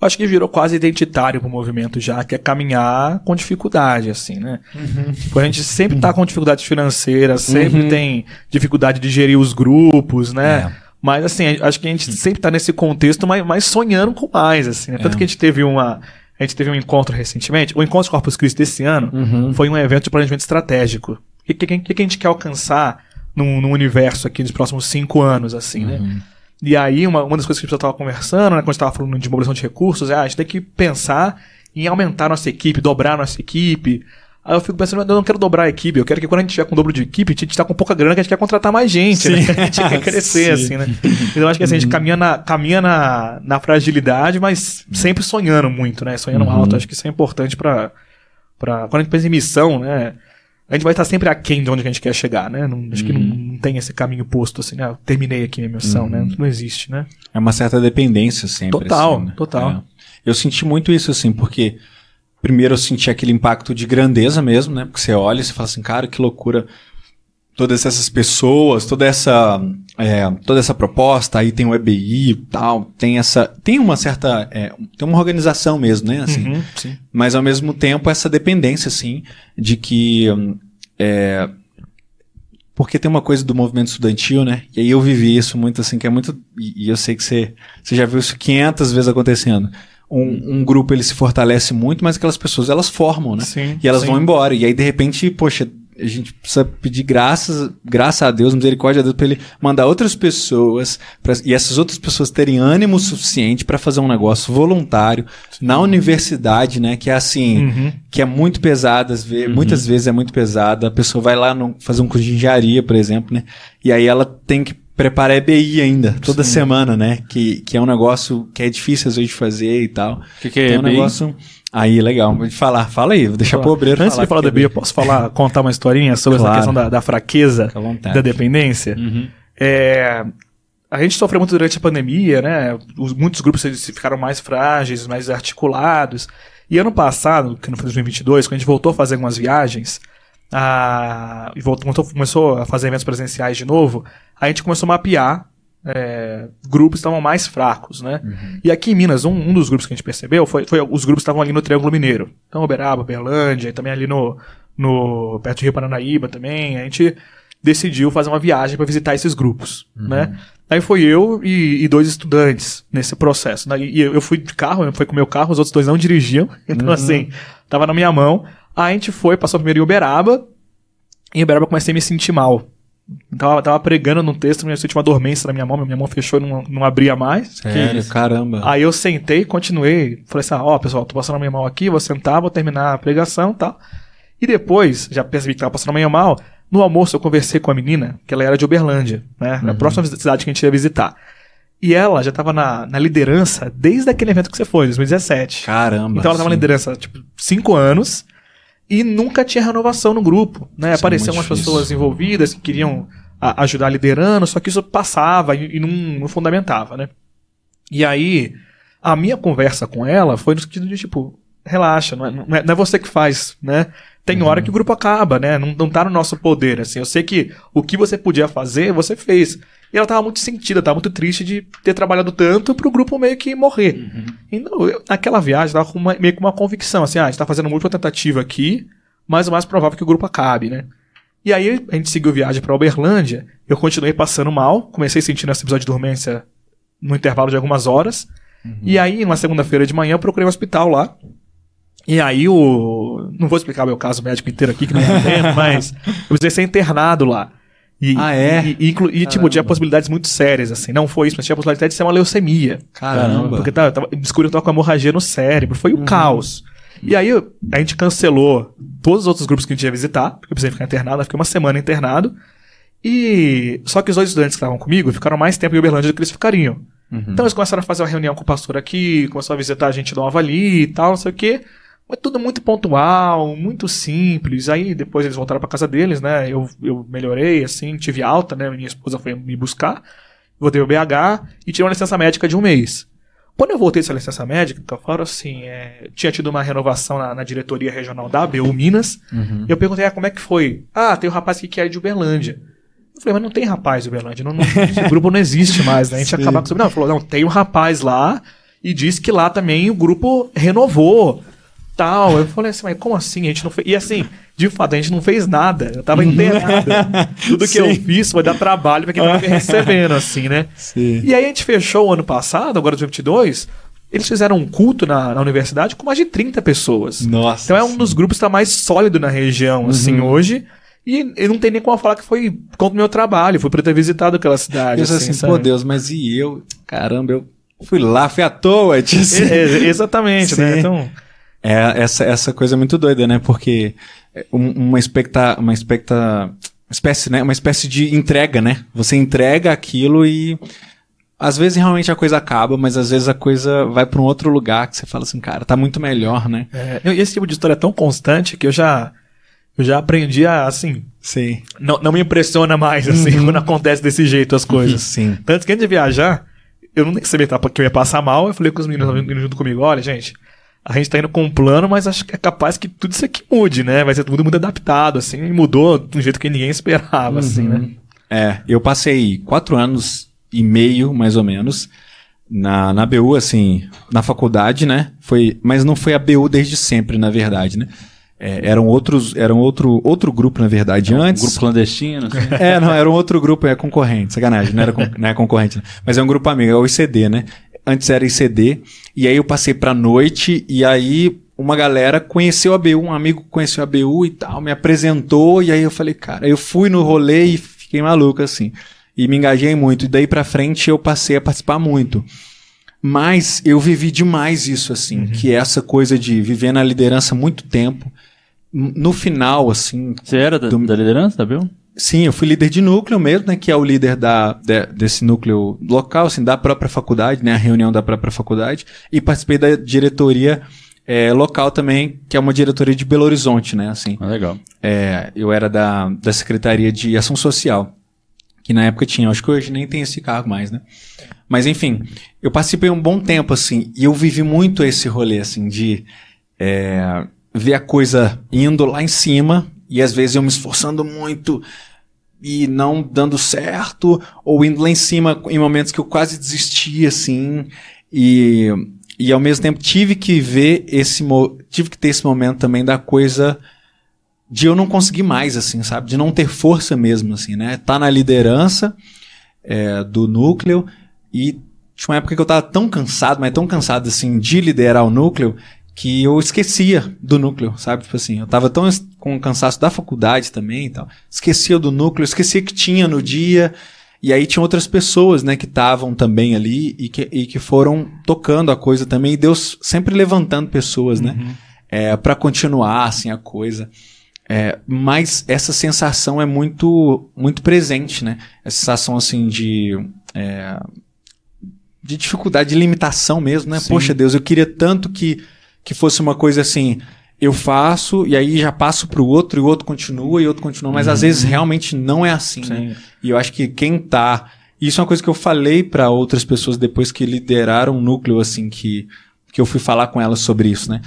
Eu acho que virou quase identitário pro movimento já, que é caminhar com dificuldade, assim, né? Uhum. Tipo, a gente sempre tá com dificuldade financeira, sempre uhum. tem dificuldade de gerir os grupos, né? É. Mas, assim, acho que a gente sempre tá nesse contexto, mas, mas sonhando com mais, assim, né? Tanto é. que a gente teve uma. A gente teve um encontro recentemente. O Encontro Corpus Christi desse ano uhum. foi um evento de planejamento estratégico. O que, que, que, a gente quer alcançar no, no universo aqui nos próximos cinco anos, assim, né? uhum. né? E aí, uma, uma das coisas que a gente estava conversando, né, quando a gente estava falando de mobilização de recursos, é ah, a gente tem que pensar em aumentar nossa equipe, dobrar nossa equipe. Aí eu fico pensando, eu não quero dobrar a equipe, eu quero que quando a gente tiver com o dobro de equipe, a gente está com pouca grana, que a gente quer contratar mais gente, né? A gente quer crescer, assim, né? Então eu acho que assim, a gente uhum. caminha, na, caminha na, na fragilidade, mas sempre sonhando muito, né? Sonhando uhum. alto. Acho que isso é importante para Quando a gente pensa em missão, né? a gente vai estar sempre aquém de onde a gente quer chegar, né? Não, acho uhum. que não, uhum. não, tem esse caminho posto assim, né? Eu terminei aqui minha missão, né? uhum. né? Não existe, né? É uma certa dependência sempre. Total, assim, né? total. É. Eu senti muito isso, assim, porque primeiro eu senti aquele impacto de grandeza mesmo, né? Porque você olha e você fala assim, cara, que loucura. Todas essas pessoas, toda essa, é, toda essa proposta, aí tem o EBI e tal, tem essa, tem uma certa, é, tem uma organização mesmo, né, assim, uhum, mas ao mesmo tempo essa dependência, assim, de que, é, porque tem uma coisa do movimento estudantil, né, e aí eu vivi isso muito, assim, que é muito, e, e eu sei que você, você já viu isso 500 vezes acontecendo, um, um, grupo ele se fortalece muito, mas aquelas pessoas elas formam, né? Sim, e elas sim. vão embora. E aí, de repente, poxa, a gente precisa pedir graças, graças a Deus, misericórdia a Deus, para ele mandar outras pessoas, pra, e essas outras pessoas terem ânimo suficiente para fazer um negócio voluntário Sim. na universidade, né? Que é assim, uhum. que é muito pesada, uhum. muitas vezes é muito pesada. A pessoa vai lá no, fazer um curso de engenharia, por exemplo, né? E aí ela tem que preparar EBI ainda, toda Sim. semana, né? Que, que é um negócio que é difícil às vezes de fazer e tal. O que, que é, é um negócio. Aí, legal. Vou falar. Fala aí, vou deixar pro obreiro Antes falar de falar do EBI, eu posso falar, contar uma historinha sobre claro. essa questão da, da fraqueza, da dependência? Uhum. É, a gente sofreu muito durante a pandemia, né? Os, muitos grupos ficaram mais frágeis, mais articulados. E ano passado, que não foi 2022, quando a gente voltou a fazer algumas viagens, a, e voltou, começou a fazer eventos presenciais de novo, a gente começou a mapear é, grupos que estavam mais fracos, né? Uhum. E aqui em Minas, um, um, dos grupos que a gente percebeu foi, foi os grupos que estavam ali no Triângulo Mineiro. Então, Uberaba, Berlândia, e também ali no, no perto de Rio Paranaíba também. A gente decidiu fazer uma viagem para visitar esses grupos, uhum. né? Aí foi eu e, e, dois estudantes nesse processo. Né? E eu fui de carro, eu fui com o meu carro, os outros dois não dirigiam. Então, uhum. assim, tava na minha mão. Aí a gente foi, passou primeiro em Uberaba. E em Uberaba comecei a me sentir mal. Tava, tava pregando num texto, eu senti uma dormência na minha mão, minha mão fechou e não, não abria mais. Sério, caramba. Aí eu sentei, continuei, falei assim, ó, oh, pessoal, tô passando a minha mão aqui, vou sentar, vou terminar a pregação e tal. E depois, já percebi que tava passando a minha mal, no almoço eu conversei com a menina, que ela era de Uberlândia, né, uhum. a próxima cidade que a gente ia visitar. E ela já tava na, na liderança desde aquele evento que você foi, 2017. Caramba. Então ela tava sim. na liderança, tipo, cinco anos e nunca tinha renovação no grupo, né? Isso é Apareciam umas pessoas envolvidas que queriam a, ajudar liderando, só que isso passava e, e não, não, fundamentava, né? E aí, a minha conversa com ela foi no sentido de, tipo, relaxa, não é, não é, não é você que faz, né? Tem uhum. hora que o grupo acaba, né? Não, não tá no nosso poder, assim. Eu sei que o que você podia fazer, você fez. E ela tava muito sentida, tava muito triste de ter trabalhado tanto pro grupo meio que morrer. Uhum. Então, eu, naquela viagem, tava com uma, meio com uma convicção, assim, ah, a gente tá fazendo múltipla tentativa aqui, mas o mais provável é que o grupo acabe, né? E aí a gente seguiu viagem para Uberlândia, eu continuei passando mal, comecei sentindo esse episódio de dormência no intervalo de algumas horas. Uhum. E aí, numa segunda-feira de manhã, eu procurei um hospital lá. E aí o. Não vou explicar meu caso médico inteiro aqui, que não é tempo, mas eu precisei ser internado lá. E, ah, é? E, e, e tipo, tinha possibilidades muito sérias, assim. Não foi isso, mas tinha a possibilidade de ser uma leucemia. Caramba. Porque tava, tava, descobriu que tava com hemorragia no cérebro. Foi o uhum. caos. E aí a gente cancelou todos os outros grupos que a gente ia visitar, porque eu precisei ficar internado, eu fiquei uma semana internado. E. Só que os dois estudantes que estavam comigo ficaram mais tempo em Uberlândia do que eles ficariam. Uhum. Então eles começaram a fazer uma reunião com o pastor aqui, começaram a visitar a gente nova ali e tal, não sei o quê. Mas tudo muito pontual, muito simples. Aí depois eles voltaram para casa deles, né? Eu, eu melhorei, assim, tive alta, né? Minha esposa foi me buscar. Voltei ao BH e tirei uma licença médica de um mês. Quando eu voltei dessa licença médica, eu falo assim, é, tinha tido uma renovação na, na, diretoria regional da ABU Minas. Uhum. Eu perguntei, ah, como é que foi? Ah, tem um rapaz que é de Uberlândia. Eu falei, mas não tem rapaz de Uberlândia, não, não, esse grupo não existe mais, né? A gente acabar com isso. Não, ele falou, não, tem um rapaz lá e disse que lá também o grupo renovou tal. Eu falei assim, mas como assim? A gente não fez. E assim, de fato, a gente não fez nada. Eu tava internado. Tudo que Sim. eu fiz foi dar trabalho pra quem tava me recebendo, assim, né? Sim. E aí a gente fechou o ano passado, agora 2022. Eles fizeram um culto na, na, universidade com mais de 30 pessoas. Nossa. Então é um dos grupos que está mais sólido na região, assim, uhum. hoje. E eu não tem nem como falar que foi contra o meu trabalho, foi pra ter visitado aquela cidade. Eu assim, assim pô Deus, mas e eu? Caramba, eu fui lá, fui à toa. Assim. É, exatamente, né? Então... É, essa, essa coisa é muito doida, né? Porque uma expecta, uma expecta, espécie, né? Uma espécie de entrega, né? Você entrega aquilo e às vezes realmente a coisa acaba, mas às vezes a coisa vai para um outro lugar que você fala assim, cara, tá muito melhor, né? É, esse tipo de história é tão constante que eu já eu já aprendi a, assim. Sim. Não, não me impressiona mais, assim, uhum. quando acontece desse jeito as coisas. Sim. Tanto que antes de viajar, eu não nem sabia que eu ia passar mal. Eu falei com os meninos vindo junto comigo: olha, gente, a gente tá indo com um plano, mas acho que é capaz que tudo isso aqui mude, né? Vai ser tudo muito adaptado, assim, e mudou de um jeito que ninguém esperava, uhum. assim, né? É, eu passei quatro anos e meio, mais ou menos, na, na BU, assim, na faculdade, né? Foi, mas não foi a BU desde sempre, na verdade, né? É, eram outros, eram outro, outro grupo, na verdade, um antes. Grupo clandestino? Assim. é, não, era um outro grupo, é concorrente, sacanagem, não era con não é concorrente, né? mas é um grupo amigo, é o ICD, né? Antes era ICD, e aí eu passei pra noite, e aí uma galera conheceu a BU, um amigo conheceu a BU e tal, me apresentou, e aí eu falei, cara, eu fui no rolê e fiquei maluco, assim e me engajei muito. E daí para frente eu passei a participar muito. Mas eu vivi demais isso, assim, uhum. que é essa coisa de viver na liderança muito tempo. No final, assim. Você era da, do... da liderança, tá viu? Sim, eu fui líder de núcleo mesmo, né? Que é o líder da, de, desse núcleo local, assim, da própria faculdade, né? A reunião da própria faculdade. E participei da diretoria é, local também, que é uma diretoria de Belo Horizonte, né? Assim. Ah, legal. É, eu era da, da Secretaria de Ação Social que na época tinha. Acho que hoje nem tem esse cargo mais, né? Mas enfim, eu participei um bom tempo, assim, e eu vivi muito esse rolê, assim, de é, ver a coisa indo lá em cima, e às vezes eu me esforçando muito e não dando certo, ou indo lá em cima em momentos que eu quase desisti, assim, e, e ao mesmo tempo tive que ver esse, tive que ter esse momento também da coisa de eu não conseguir mais, assim, sabe? De não ter força mesmo, assim, né? Tá na liderança é, do núcleo e tinha uma época que eu tava tão cansado, mas tão cansado, assim, de liderar o núcleo que eu esquecia do núcleo, sabe? Tipo assim, eu tava tão com cansaço da faculdade também e tal. Esquecia do núcleo, esquecia que tinha no dia. E aí tinha outras pessoas, né, que estavam também ali e que, e que foram tocando a coisa também. E Deus sempre levantando pessoas, né? Uhum. É, para continuar, assim, a coisa. É, mas essa sensação é muito muito presente, né? Essa sensação assim de é, de dificuldade, de limitação mesmo, né? Sim. Poxa Deus, eu queria tanto que que fosse uma coisa assim, eu faço e aí já passo para o outro e o outro continua e o outro continua, mas uhum. às vezes realmente não é assim, né? E eu acho que quem tá isso é uma coisa que eu falei para outras pessoas depois que lideraram um núcleo assim que que eu fui falar com elas sobre isso, né?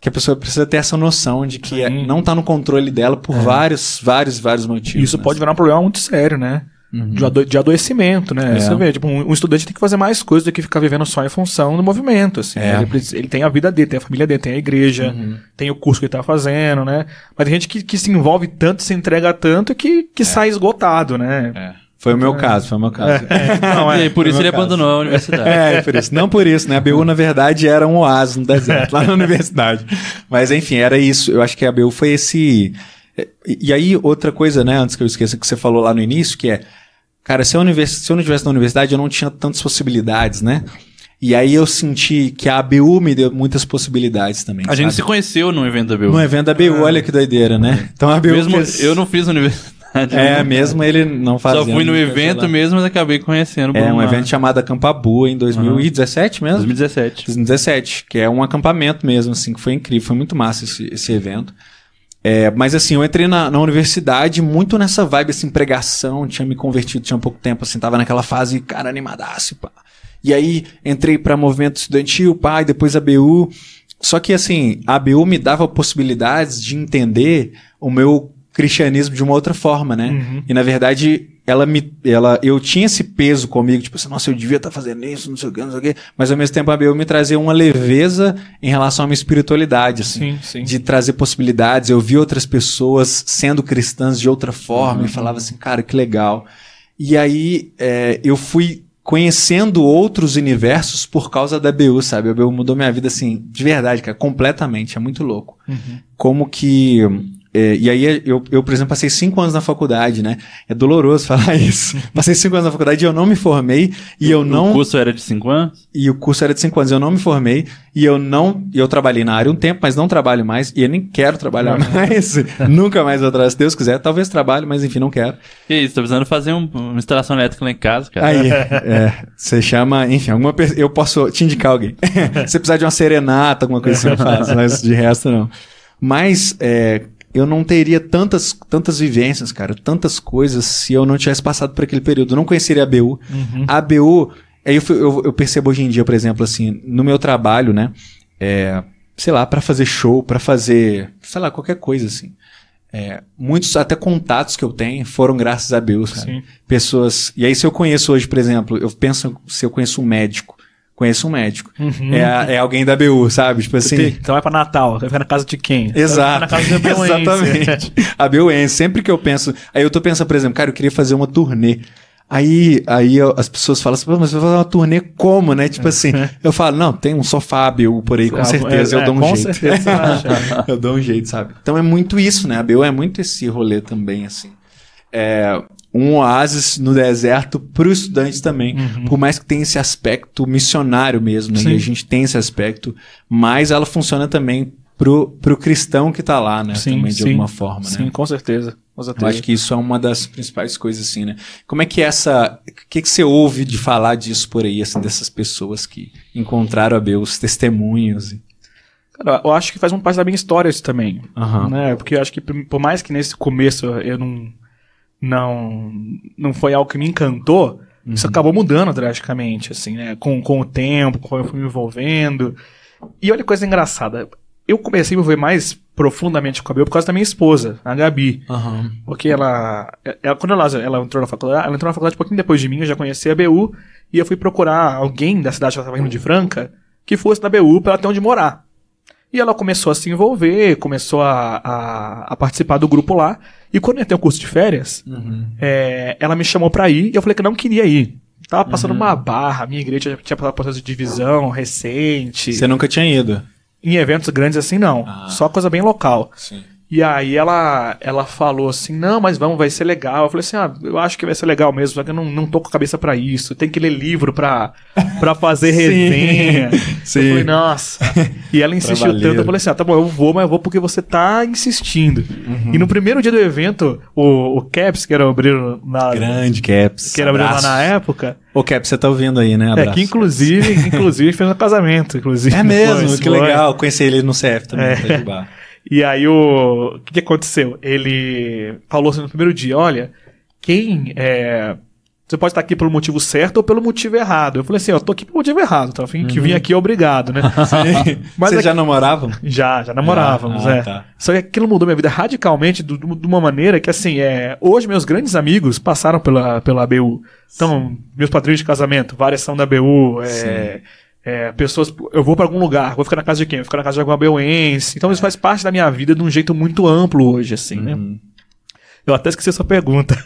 que a pessoa precisa ter essa noção de que é, não está no controle dela por é. vários, vários, vários motivos. Isso né? pode virar um problema muito sério, né? Uhum. De, ado de, adoecimento, né? É. Você vê, tipo, um, um, estudante tem que fazer mais coisas do que ficar vivendo só em função do movimento, assim. É. Ele, ele, tem a vida dele, tem a família dele, tem a igreja, uhum. tem o curso que ele tá fazendo, né? Mas tem gente que, que se envolve tanto, se entrega tanto que, que é. sai esgotado, né? É. Foi o meu é. caso, foi o meu caso. É. Não, é, e por isso ele caso. abandonou a universidade. É, por isso. Não por isso, né? A BU, na verdade, era um oásis no deserto, lá na universidade. Mas, enfim, era isso. Eu acho que a BU foi esse... E aí, outra coisa, né, antes que eu esqueça, que você falou lá no início, que é, cara, se eu, univers... se eu não estivesse na universidade, eu não tinha tantas possibilidades, né? E aí eu senti que a ABU me deu muitas possibilidades também. A sabe? gente se conheceu no evento da ABU. No evento da ABU, ah. olha que doideira, né? Então a ABU Mesmo fez... eu não fiz universidade. É, mesmo ele não fazia. Só fui no evento mesmo, mas acabei conhecendo. É, um evento chamado Acampabu em 2017 mesmo? 2017. 2017, que é um acampamento mesmo, assim, que foi incrível, foi muito massa esse, esse evento. É, mas assim, eu entrei na, na, universidade muito nessa vibe, assim, pregação, tinha me convertido, tinha pouco tempo, assim, tava naquela fase, cara, animadaço, pá. E aí, entrei para movimento estudantil, e depois a BU. Só que, assim, a BU me dava possibilidades de entender o meu cristianismo de uma outra forma, né? Uhum. E na verdade, ela me, ela, eu tinha esse peso comigo, tipo assim, nossa, eu devia estar tá fazendo isso, não sei o que, não sei o que, mas ao mesmo tempo a Bel me trazia uma leveza em relação à minha espiritualidade, assim, sim, sim. de trazer possibilidades. Eu vi outras pessoas sendo cristãs de outra forma uhum. e falava assim, cara, que legal. E aí é, eu fui conhecendo outros universos por causa da BU, sabe? A BU mudou minha vida, assim, de verdade, cara, completamente. É muito louco. Uhum. Como que é, e aí eu, eu, por exemplo, passei cinco anos na faculdade, né? É doloroso falar isso. Passei cinco anos na faculdade e eu não me formei e eu não. O curso era de cinco anos? E o curso era de cinco anos. Eu não me formei e eu não. Eu trabalhei na área um tempo, mas não trabalho mais e eu nem quero trabalhar mais. Nunca mais vou atrás, se Deus quiser. Talvez trabalhe, mas enfim, não quero. E isso, tô precisando fazer um, uma instalação elétrica lá em casa, cara. Aí, é, você chama, enfim, alguma pessoa. Eu posso te indicar alguém. se precisar de uma serenata, alguma coisa assim, eu faço, mas de resto não. Mas, é, eu não teria tantas, tantas vivências, cara, tantas coisas se eu não tivesse passado por aquele período. Eu não conheceria a ABU. Uhum. A ABU, aí eu, eu, eu, percebo hoje em dia, por exemplo, assim, no meu trabalho, né, é, sei lá, para fazer show, para fazer, sei lá, qualquer coisa assim. É, muitos até contatos que eu tenho foram graças a ABU, cara. Pessoas. E aí, se eu conheço hoje, por exemplo, eu penso se eu conheço um médico conheço um médico. Uhum. É, é alguém da BU, sabe? Tipo assim. Então vai pra Natal, vai ficar na casa de quem? Exato. na casa da Exatamente. a BUense. Sempre que eu penso. Aí eu tô pensando, por exemplo, cara, eu queria fazer uma turnê. Aí, aí eu, as pessoas falam assim, mas você vai fazer uma turnê como, né? Tipo assim, eu falo, não, tem um sofá BU por aí, com certeza, é, eu dou um com jeito. Certeza, eu dou um jeito, sabe? Então é muito isso, né? A BU é muito esse rolê também, assim. É, um oásis no deserto para os estudantes também. Uhum. Por mais que tenha esse aspecto missionário mesmo, né? e a gente tem esse aspecto, mas ela funciona também pro, pro cristão que está lá, né? Sim, também, de sim. alguma forma, sim, né? com certeza. Com certeza. Eu acho que isso é uma das principais coisas, assim, né? Como é que essa. O que, que você ouve de falar disso por aí, assim, dessas pessoas que encontraram a Deus, os testemunhos? Cara, eu acho que faz uma parte da minha história isso também. Uhum. Né? Porque eu acho que, por mais que nesse começo eu não não não foi algo que me encantou, uhum. isso acabou mudando drasticamente, assim, né? Com, com o tempo, conforme eu fui me envolvendo. E olha que coisa engraçada. Eu comecei a me envolver mais profundamente com a BU por causa da minha esposa, a Gabi. Uhum. Porque ela, ela quando ela, ela entrou na faculdade, ela entrou na faculdade um pouquinho depois de mim, eu já conhecia a BU, e eu fui procurar alguém da cidade que ela estava indo de Franca, que fosse da BU para ela ter onde morar. E ela começou a se envolver, começou a, a, a participar do grupo lá. E quando eu entrei o curso de férias, uhum. é, ela me chamou pra ir e eu falei que não queria ir. Tava passando uhum. uma barra, minha igreja tinha passado por processo de divisão recente. Você nunca tinha ido? Em eventos grandes assim, não. Ah. Só coisa bem local. Sim. E aí ela, ela falou assim, não, mas vamos, vai ser legal. Eu falei assim, ah, eu acho que vai ser legal mesmo, só que eu não, não tô com a cabeça para isso. Tem que ler livro pra, pra fazer resenha. Sim. Eu falei, nossa. E ela insistiu tanto, eu falei assim, ah, tá bom, eu vou, mas eu vou porque você tá insistindo. Uhum. E no primeiro dia do evento, o, o Caps, que era o Breno na... Grande Caps. Que era o lá na época... Ô Caps, você tá ouvindo aí, né? Abraço, é, que inclusive, inclusive fez um casamento, inclusive. É mesmo, que legal. Conheci ele no CF também, é. no e aí o. O que, que aconteceu? Ele falou assim no primeiro dia: olha, quem é. Você pode estar aqui pelo motivo certo ou pelo motivo errado. Eu falei assim, eu tô aqui pelo motivo errado, então enfim, uhum. que vim aqui obrigado, né? Mas Vocês já namoravam? Já, já namorávamos, ah, é. Tá. Só que aquilo mudou minha vida radicalmente de, de uma maneira que, assim, é, hoje meus grandes amigos passaram pela, pela ABU. Então, Sim. meus padrinhos de casamento, várias são da ABU, é, é, pessoas. Eu vou para algum lugar, vou ficar na casa de quem? Vou ficar na casa de alguma beuense. Então isso faz parte da minha vida de um jeito muito amplo hoje, assim, né? uhum. né? Eu até esqueci a sua pergunta.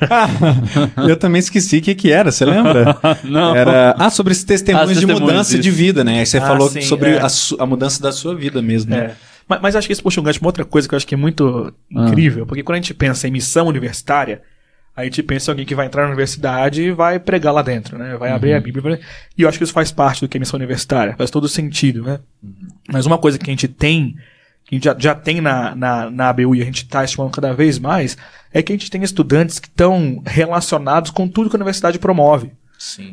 eu também esqueci o que, que era, você lembra? Não. Era, ah, sobre esses testemunhos, de mudança de vida, né? Aí você ah, falou sim, sobre é. a, a, mudança da sua vida mesmo, né? É. Mas, mas, acho que isso puxa um gancho uma outra coisa que eu acho que é muito ah. incrível, porque quando a gente pensa em missão universitária, Aí te pensa alguém que vai entrar na universidade e vai pregar lá dentro, né? Vai uhum. abrir a uhum. Bíblia. E eu acho que isso faz parte do que é missão universitária. Faz todo sentido, né? Uhum. Mas uma coisa que a gente tem, que a gente já, já tem na, na, na ABU e a gente está estimando cada vez mais, é que a gente tem estudantes que estão relacionados com tudo que a universidade promove.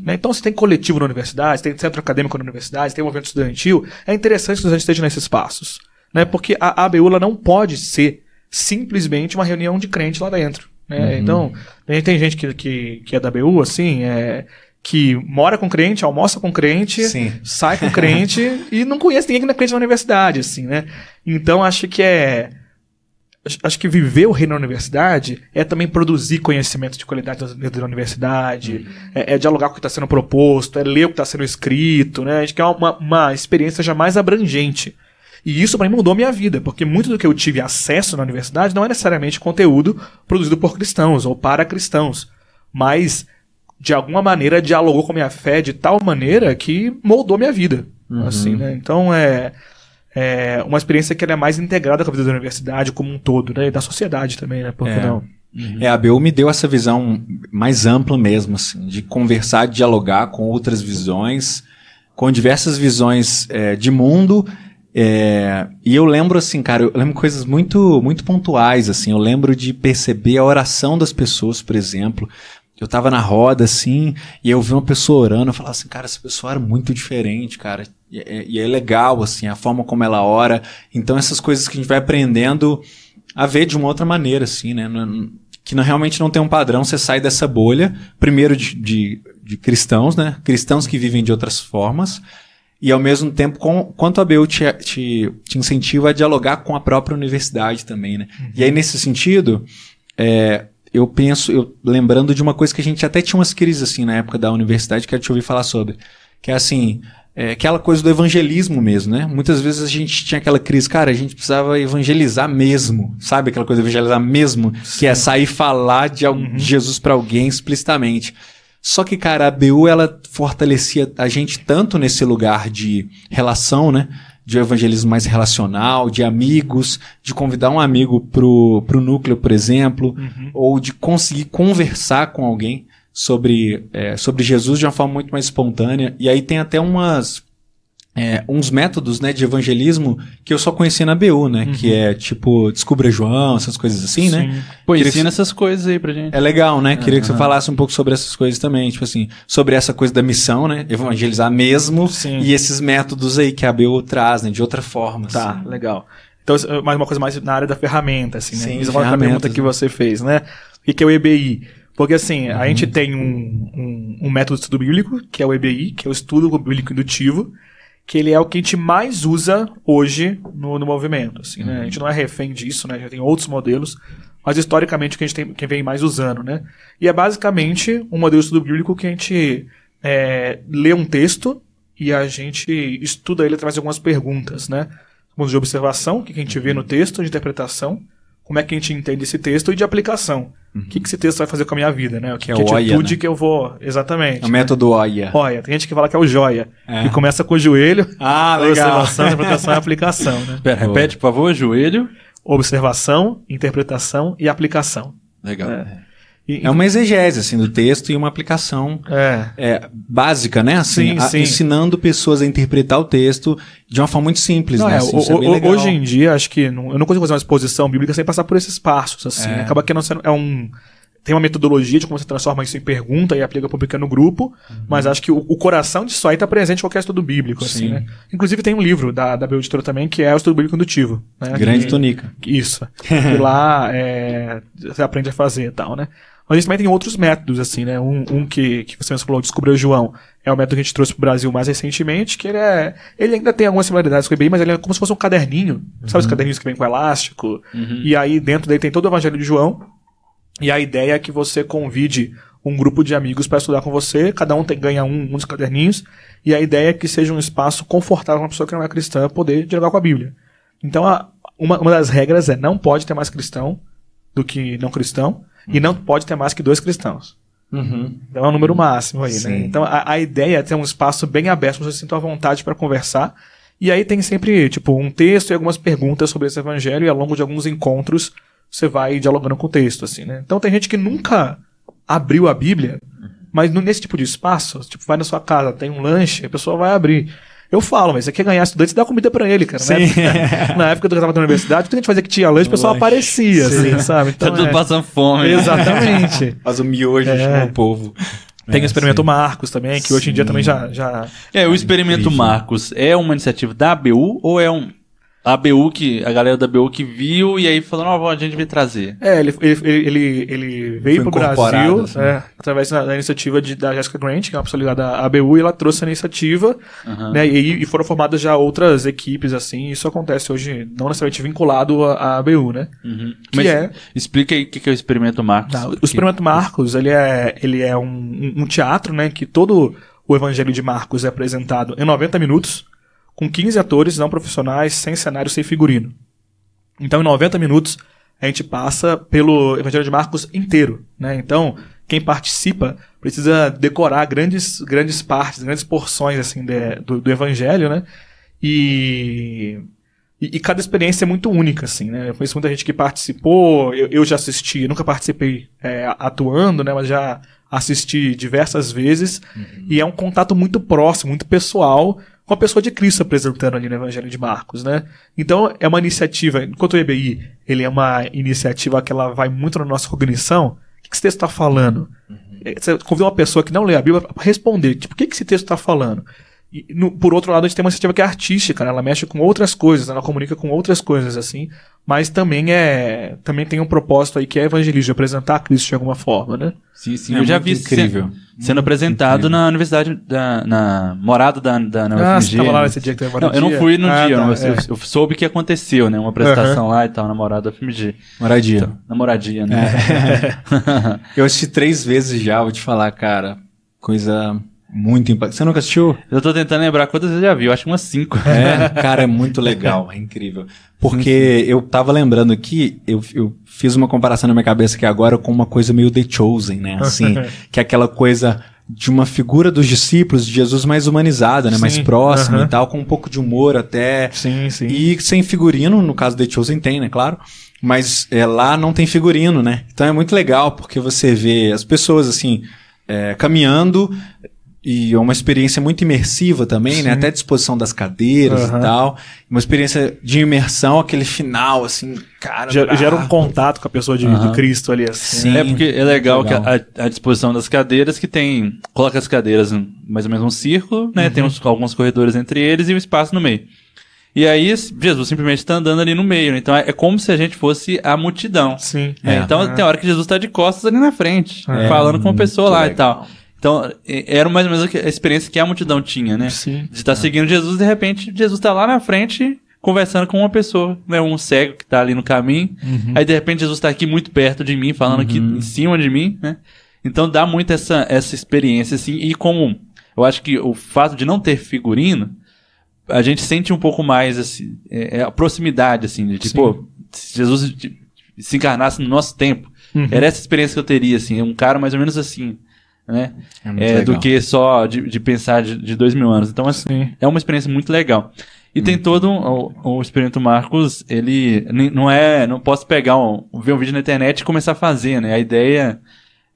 Né? Então, se tem coletivo na universidade, tem centro acadêmico na universidade, tem movimento estudantil, é interessante que a gente esteja nesses espaços. Né? Porque a ABU não pode ser simplesmente uma reunião de crente lá dentro. Né? Uhum. Então, tem gente que, que, que é da BU, assim, é, que mora com crente, almoça com crente, Sim. sai com crente e não conhece ninguém que não é crente na universidade, assim, né? Então, acho que é acho que viver o reino na universidade é também produzir conhecimento de qualidade dentro da universidade, uhum. é, é, dialogar com o que está sendo proposto, é ler o que está sendo escrito, né? Acho que é uma, uma experiência já mais abrangente. E isso para mim mudou minha vida, porque muito do que eu tive acesso na universidade não é necessariamente conteúdo produzido por cristãos ou para cristãos, mas de alguma maneira dialogou com a minha fé de tal maneira que moldou minha vida. Uhum. Assim, né? Então é é, uma experiência que é mais integrada com a vida da universidade como um todo, né? E da sociedade também, né? Por que É. não? Uhum. É, a BU me deu essa visão mais ampla mesmo, assim, de conversar, dialogar com outras visões, com diversas visões é, de mundo. É, e eu lembro, assim, cara, eu lembro coisas muito, muito pontuais, assim. Eu lembro de perceber a oração das pessoas, por exemplo. Eu tava na roda, assim, e eu vi uma pessoa orando, eu falava assim, cara, essa pessoa era muito diferente, cara. E é, e é legal, assim, a forma como ela ora. Então, essas coisas que a gente vai aprendendo a ver de uma outra maneira, assim, né? Não- que não, realmente não tem um padrão, você sai dessa bolha, primeiro de, de, de cristãos, né? Cristãos que vivem de outras formas, e ao mesmo tempo, com, quanto a BU te, te, te incentiva a dialogar com a própria universidade também, né? E aí, nesse sentido, é, eu penso, eu lembrando de uma coisa que a gente até tinha umas crises assim na época da universidade, que eu te ouvi falar sobre, que é assim, é, aquela coisa do evangelismo mesmo, né? Muitas vezes a gente tinha aquela crise, cara, a gente precisava evangelizar mesmo, sabe aquela coisa de evangelizar mesmo, que é sair falar de, al- de Jesus para alguém explicitamente. Só que, cara, a BU ela fortalecia a gente tanto nesse lugar de relação, né? De evangelismo mais relacional, de amigos, de convidar um amigo pro, pro núcleo, por exemplo, ou de conseguir conversar com alguém sobre, é, sobre Jesus de uma forma muito mais espontânea. E aí tem até umas. É, uns métodos né, de evangelismo que eu só conheci na BU, né? Que é tipo Descubra João, essas coisas assim, né? Pô, Queria ensina essas coisas aí pra gente. É legal, né? Queria que você falasse um pouco sobre essas coisas também, tipo assim, sobre essa coisa da missão, né? Evangelizar mesmo Sim. e esses métodos aí que a BU traz, né? De outra forma. Tá, assim. legal. Então, é mais uma coisa mais na área da ferramenta, assim, né? Sim, Isso é uma pergunta que né? você fez, né? O que que é o EBI? Porque, assim, Uhum. a gente tem um, um, um método de estudo bíblico, que é o EBI, que é o estudo bíblico indutivo, que ele é o que a gente mais usa hoje no, no movimento, assim, né? A gente não é refém disso, né? Já tem outros modelos, mas historicamente o que a gente tem, quem vem mais usando, né? E é basicamente um modelo de estudo bíblico que a gente é, lê um texto e a gente estuda ele através de algumas perguntas, né? Pontos de observação, o que que a gente vê no texto, de interpretação, como é que a gente entende esse texto e de aplicação. O que, que esse texto vai fazer com a minha vida, né? O que, Que é que o OIA, atitude né? que eu vou. Exatamente. É o método OIA. Olha, tem gente que fala que é o joia. É. Que começa com o joelho. Ah, legal. Observação, interpretação e aplicação, né? Pera, repete, por favor, joelho. Observação, interpretação e aplicação. Legal. E- É uma exegese, assim, do texto e uma aplicação é. é, básica, né? Assim, Sim, a- sim. ensinando pessoas a interpretar o texto de uma forma muito simples, Não, né? é, Assim, o- é o- legal. hoje em dia, acho que não- eu não consigo fazer uma exposição bíblica sem passar por esses passos. Assim, É. Acaba que não sendo, é um. Tem uma metodologia de como você transforma isso em pergunta e aplica para um pequeno grupo, mas acho que o, o coração disso aí está presente em qualquer estudo bíblico. Assim, Sim. né? Inclusive tem um livro da, da Bio Editora também, que é o estudo bíblico indutivo. Né? Grande Que- tunica. Isso. e lá é, você aprende a fazer e tal, né? Mas a gente também tem outros métodos, assim, né? Um, um que, que você mesmo falou, Descubra João, é o método que a gente trouxe pro Brasil mais recentemente, que ele é. Ele ainda tem algumas similaridades com o IBI, mas ele é como se fosse um caderninho. Sabe os caderninhos que vem com elástico? E aí dentro dele tem todo o Evangelho de João. E a ideia é que você convide um grupo de amigos para estudar com você, cada um tem, ganha um, um dos caderninhos, e a ideia é que seja um espaço confortável para uma pessoa que não é cristã poder dialogar com a Bíblia. Então, a- uma, uma das regras é não pode ter mais cristão do que não cristão, e não pode ter mais que dois cristãos. Uhum. Então é um número máximo aí, né? Sim. Então a, a ideia é ter um espaço bem aberto, você se sinta à vontade para conversar. E aí tem sempre, tipo, um texto e algumas perguntas sobre esse evangelho, e ao longo de alguns encontros você vai dialogando com o texto, assim, né? Então tem gente que nunca abriu a Bíblia, mas no- nesse tipo de espaço, tipo, vai na sua casa, tem um lanche, a pessoa vai abrir. Eu falo, mas você quer ganhar estudante, você dá comida pra ele, cara. Sim. Né? Na época que eu tava na universidade, quando a gente fazia que tinha lanche, o pessoal Lanche. aparecia, assim, sabe? Tá Então, tudo é- passando fome. né? Exatamente. Faz o miojo, É. povo. Tem É, o experimento sim. Marcos também, que hoje em dia Sim. também já. já... É, o experimento incrível. Marcos é uma iniciativa da ABU ou é um a ABU que a galera da ABU que viu e aí falou, não, a gente vai trazer. É, ele, ele, ele, ele veio pro incorporado, Brasil assim. é, através da, da iniciativa de, da Jessica Grant, que é uma pessoa ligada à ABU, e ela trouxe a iniciativa, Aham. né, e, e foram formadas já outras equipes, assim, e isso acontece hoje, não necessariamente vinculado à, à ABU, né? Uhum. Que Mas é- experimento o que que é o experimento Marcos. Tá, o Experimento Marcos, ele é, ele é um, um- um teatro, né, que todo o Evangelho de Marcos é apresentado em 90 minutos, com 15 atores não profissionais, sem cenário, sem figurino. Então, em 90 minutos, a gente passa pelo Evangelho de Marcos inteiro, né? Então, quem participa precisa decorar grandes, grandes partes, grandes porções, assim, de- do, do Evangelho, né? E... E, e, cada experiência é muito única, assim, né? Eu conheço muita gente que participou, eu, eu já assisti, nunca participei é, atuando, né? Mas já assisti diversas vezes. Uhum. E é um contato muito próximo, muito pessoal com a pessoa de Cristo apresentando ali no Evangelho de Marcos, né? Então é uma iniciativa, enquanto o EBI ele é uma iniciativa que ela vai muito na nossa cognição, o que esse texto está falando? Uhum. Você convida uma pessoa que não lê a Bíblia para responder, tipo, o que esse texto está falando? E, no, por outro lado, a gente tem uma iniciativa que é artística, né? ela mexe com outras coisas, ela comunica com outras coisas, assim, mas também é também tem um propósito aí que é evangelismo, apresentar a Cristo de alguma forma, né? Sim, sim, é eu já vi incrível. Sendo, sendo apresentado incrível. na universidade, da, na morada da, da na ah, você tava lá nesse dia que teve não, Eu não fui no ah, dia, tá, eu, é. eu, soube que aconteceu, né? Uma apresentação uhum. lá e tal, na morada da FMG. Moradia. Então, na moradia, né? É. eu assisti três vezes já, vou te falar, cara. Coisa muito impactante. Você nunca assistiu? Eu tô tentando lembrar quantas você já viu, acho umas cinco. É, cara, é muito legal, é incrível. Porque eu tava lembrando aqui, eu, eu fiz uma comparação na minha cabeça aqui agora com uma coisa meio The Chosen, né? Assim, que é aquela coisa de uma figura dos discípulos de Jesus mais humanizada, né? Sim, mais próxima uh -huh. e tal, com um pouco de humor até. Sim, sim. E sem figurino, no caso The Chosen tem, né? Claro. Mas é, lá não tem figurino, né? Então é muito legal porque você vê as pessoas assim. É, caminhando e é uma experiência muito imersiva também, né? Sim. né? Até a disposição das cadeiras uhum. e tal. Uma experiência de imersão, aquele final, assim, cara. Gera, gera um contato com a pessoa de, uhum. do Cristo ali, assim. Sim, é porque é legal, legal. que a, a, disposição das cadeiras que tem. Coloca as cadeiras em mais ou menos um círculo, né? Uhum. Tem uns, alguns corredores entre eles e um espaço no meio. E aí, Jesus simplesmente está andando ali no meio. Né? Então é, é, como se a gente fosse a multidão. Sim. É, então é. tem hora que Jesus está de costas ali na frente, é. falando com uma pessoa lá legal. e tal. Então, era mais ou menos a experiência que a multidão tinha, né? Sim. De estar tá seguindo Jesus, de repente, Jesus está lá na frente, conversando com uma pessoa, né? Um cego que está ali no caminho. Uhum. Aí, de repente, Jesus está aqui muito perto de mim, falando uhum. aqui em cima de mim, né? Então, dá muito essa, essa experiência, assim. E como eu acho que o fato de não ter figurino, a gente sente um pouco mais, assim, é, é a proximidade, assim, de tipo, se Jesus se encarnasse no nosso tempo, uhum. era essa experiência que eu teria, assim. Um cara mais ou menos assim né? É, é do que só de, de pensar de, de, dois mil anos. Então, assim, é uma experiência muito legal. E hum. tem todo um, o, o Experimento Marcos, ele não é, não posso pegar um, ver um vídeo na internet e começar a fazer, né? A ideia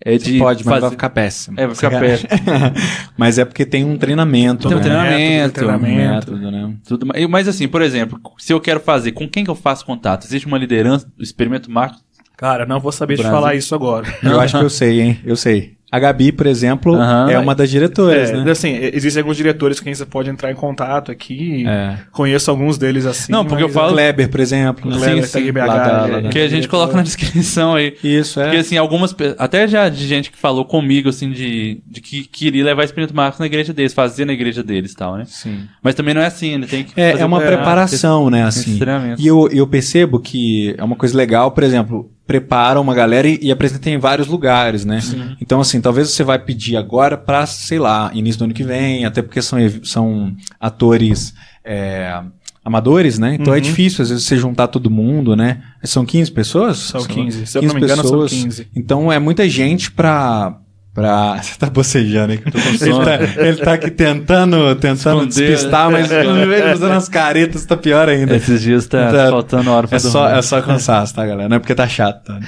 é de Você pode, mas fazer... vai ficar péssimo. É, vai ficar péssimo. mas é porque tem um treinamento, Tem um né? treinamento, treinamento, método, né? Tudo, mas assim, por exemplo, se eu quero fazer, com quem que eu faço contato? Existe uma liderança do Experimento Marcos? Cara, não vou saber te falar isso agora. Eu acho que eu sei, hein? Eu sei. A Gabi, por exemplo, uhum, é uma das diretoras, é, né? Assim, existem alguns diretores com quem você pode entrar em contato aqui. É. Conheço alguns deles assim. Não, porque eu falo. Kleber, por exemplo. Kleber, sim, sim. BH, lá da, lá da que a gente coloca na descrição aí. Isso, é. Porque assim, algumas. Até já de gente que falou comigo, assim, de, de que queria levar Espírito Marcos na igreja deles, fazer na igreja deles e tal, né? Sim. Mas também não é assim, né? Tem que. É, é uma preparação, né? Assim. E eu, eu percebo que é uma coisa legal, por exemplo, prepara uma galera e, e apresenta em vários lugares, né? Sim. Então, assim, talvez você vai pedir agora para, sei lá, início do ano que vem, até porque são, são atores é, amadores, né? Então é uhum. é difícil, às vezes, você juntar todo mundo, né? São 15 pessoas? São 15. Se 15 eu não me engano, pessoas. são 15. Então é muita gente para pra. Você tá bocejando sono. ele, tá, ele tá aqui tentando, tentando Esconder. despistar, mas ele usando as caretas tá pior ainda. Esses dias tá, tá faltando hora pra é só É só cansaço, tá, galera? Não é porque tá chato, tá?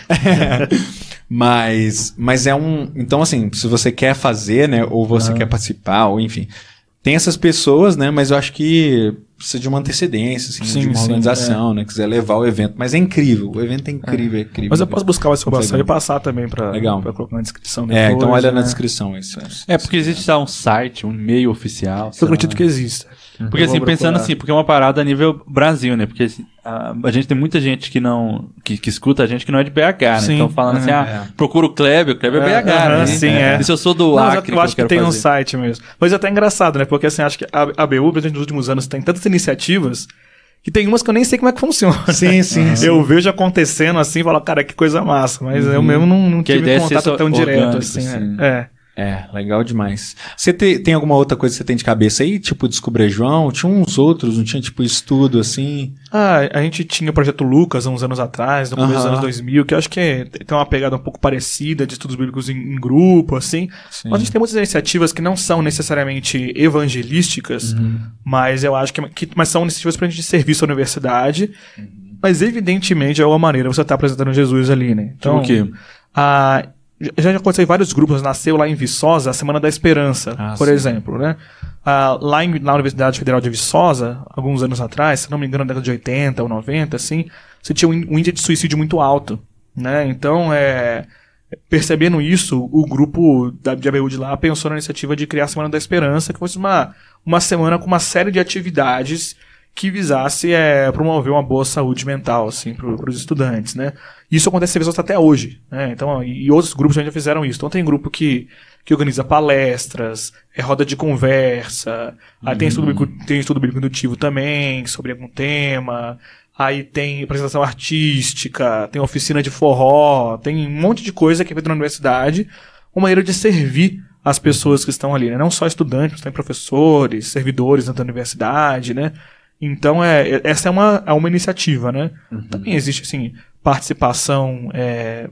mas, mas é um. Então, assim, se você quer fazer, né, ou você quer participar, ou enfim. Tem essas pessoas, né, mas eu acho que precisa de uma antecedência, assim, sim, de uma sim, organização, é. né? Quiser levar o evento. Mas é incrível, o evento é incrível, é, é incrível. Mas eu posso buscar uma informação e passar também para colocar na descrição depois, É, então olha né? na descrição isso. É, porque existe um site, um e-mail oficial. Eu acredito que existe. Porque assim, pensando assim, porque é uma parada a nível Brasil, né? Porque assim, a, a, gente tem muita gente que não. Que, que, escuta a gente que não é de BH, né? Sim, então falando assim, é, ah, é. procura o Kleber, o Kleber é, BH, é, né? Sim, é. E se eu sou do não, Acre, eu acho que, que tem fazer. um site mesmo. Mas é até engraçado, né? Porque assim, acho que a, a BU, nos últimos anos, tem tantas iniciativas que tem umas que eu nem sei como é que funciona. Sim, sim. Uhum. Eu vejo acontecendo assim e falo, cara, que coisa massa. Mas uhum. eu mesmo não, não tive contato tão direto assim. assim. É. É, legal demais. Você te, tem alguma outra coisa que você tem de cabeça aí? Tipo, Descubra João? Tinha uns outros, não tinha tipo estudo assim? Ah, a gente tinha o Projeto Lucas uns anos atrás, no começo dos anos 2000, que eu acho que é, tem uma pegada um pouco parecida de estudos bíblicos em, em grupo, assim. Sim. Mas a gente tem muitas iniciativas que não são necessariamente evangelísticas, uhum. mas eu acho que, que mas são iniciativas pra gente de serviço à universidade. Uhum. Mas evidentemente, de alguma maneira, você está apresentando Jesus ali, né? Então, o quê? A, já aconteceu em vários grupos, nasceu lá em Viçosa a Semana da Esperança, ah, por sim. exemplo, né? Ah, lá em, na Universidade Federal de Viçosa, alguns anos atrás, se não me engano, na década de 80 ou 90, assim, você tinha um, um índice de suicídio muito alto, né? Então, é, percebendo isso, o grupo da, de ABU de lá pensou na iniciativa de criar a Semana da Esperança, que fosse uma, uma semana com uma série de atividades que visasse é, promover uma boa saúde mental assim, para os estudantes. Né? Isso acontece em até hoje. Né? Então, e outros grupos já fizeram isso. Então tem grupo que, que organiza palestras, é roda de conversa, uhum. aí tem estudo, bíblico, tem estudo bíblico indutivo também, sobre algum tema. Aí tem apresentação artística, tem oficina de forró, tem um monte de coisa que é feita na universidade, uma maneira de servir as pessoas que estão ali, né? Não só estudantes, mas também professores, servidores da universidade, né? Então, é, é, essa é uma, é uma iniciativa, né? Uhum. Também existe, assim, participação. É,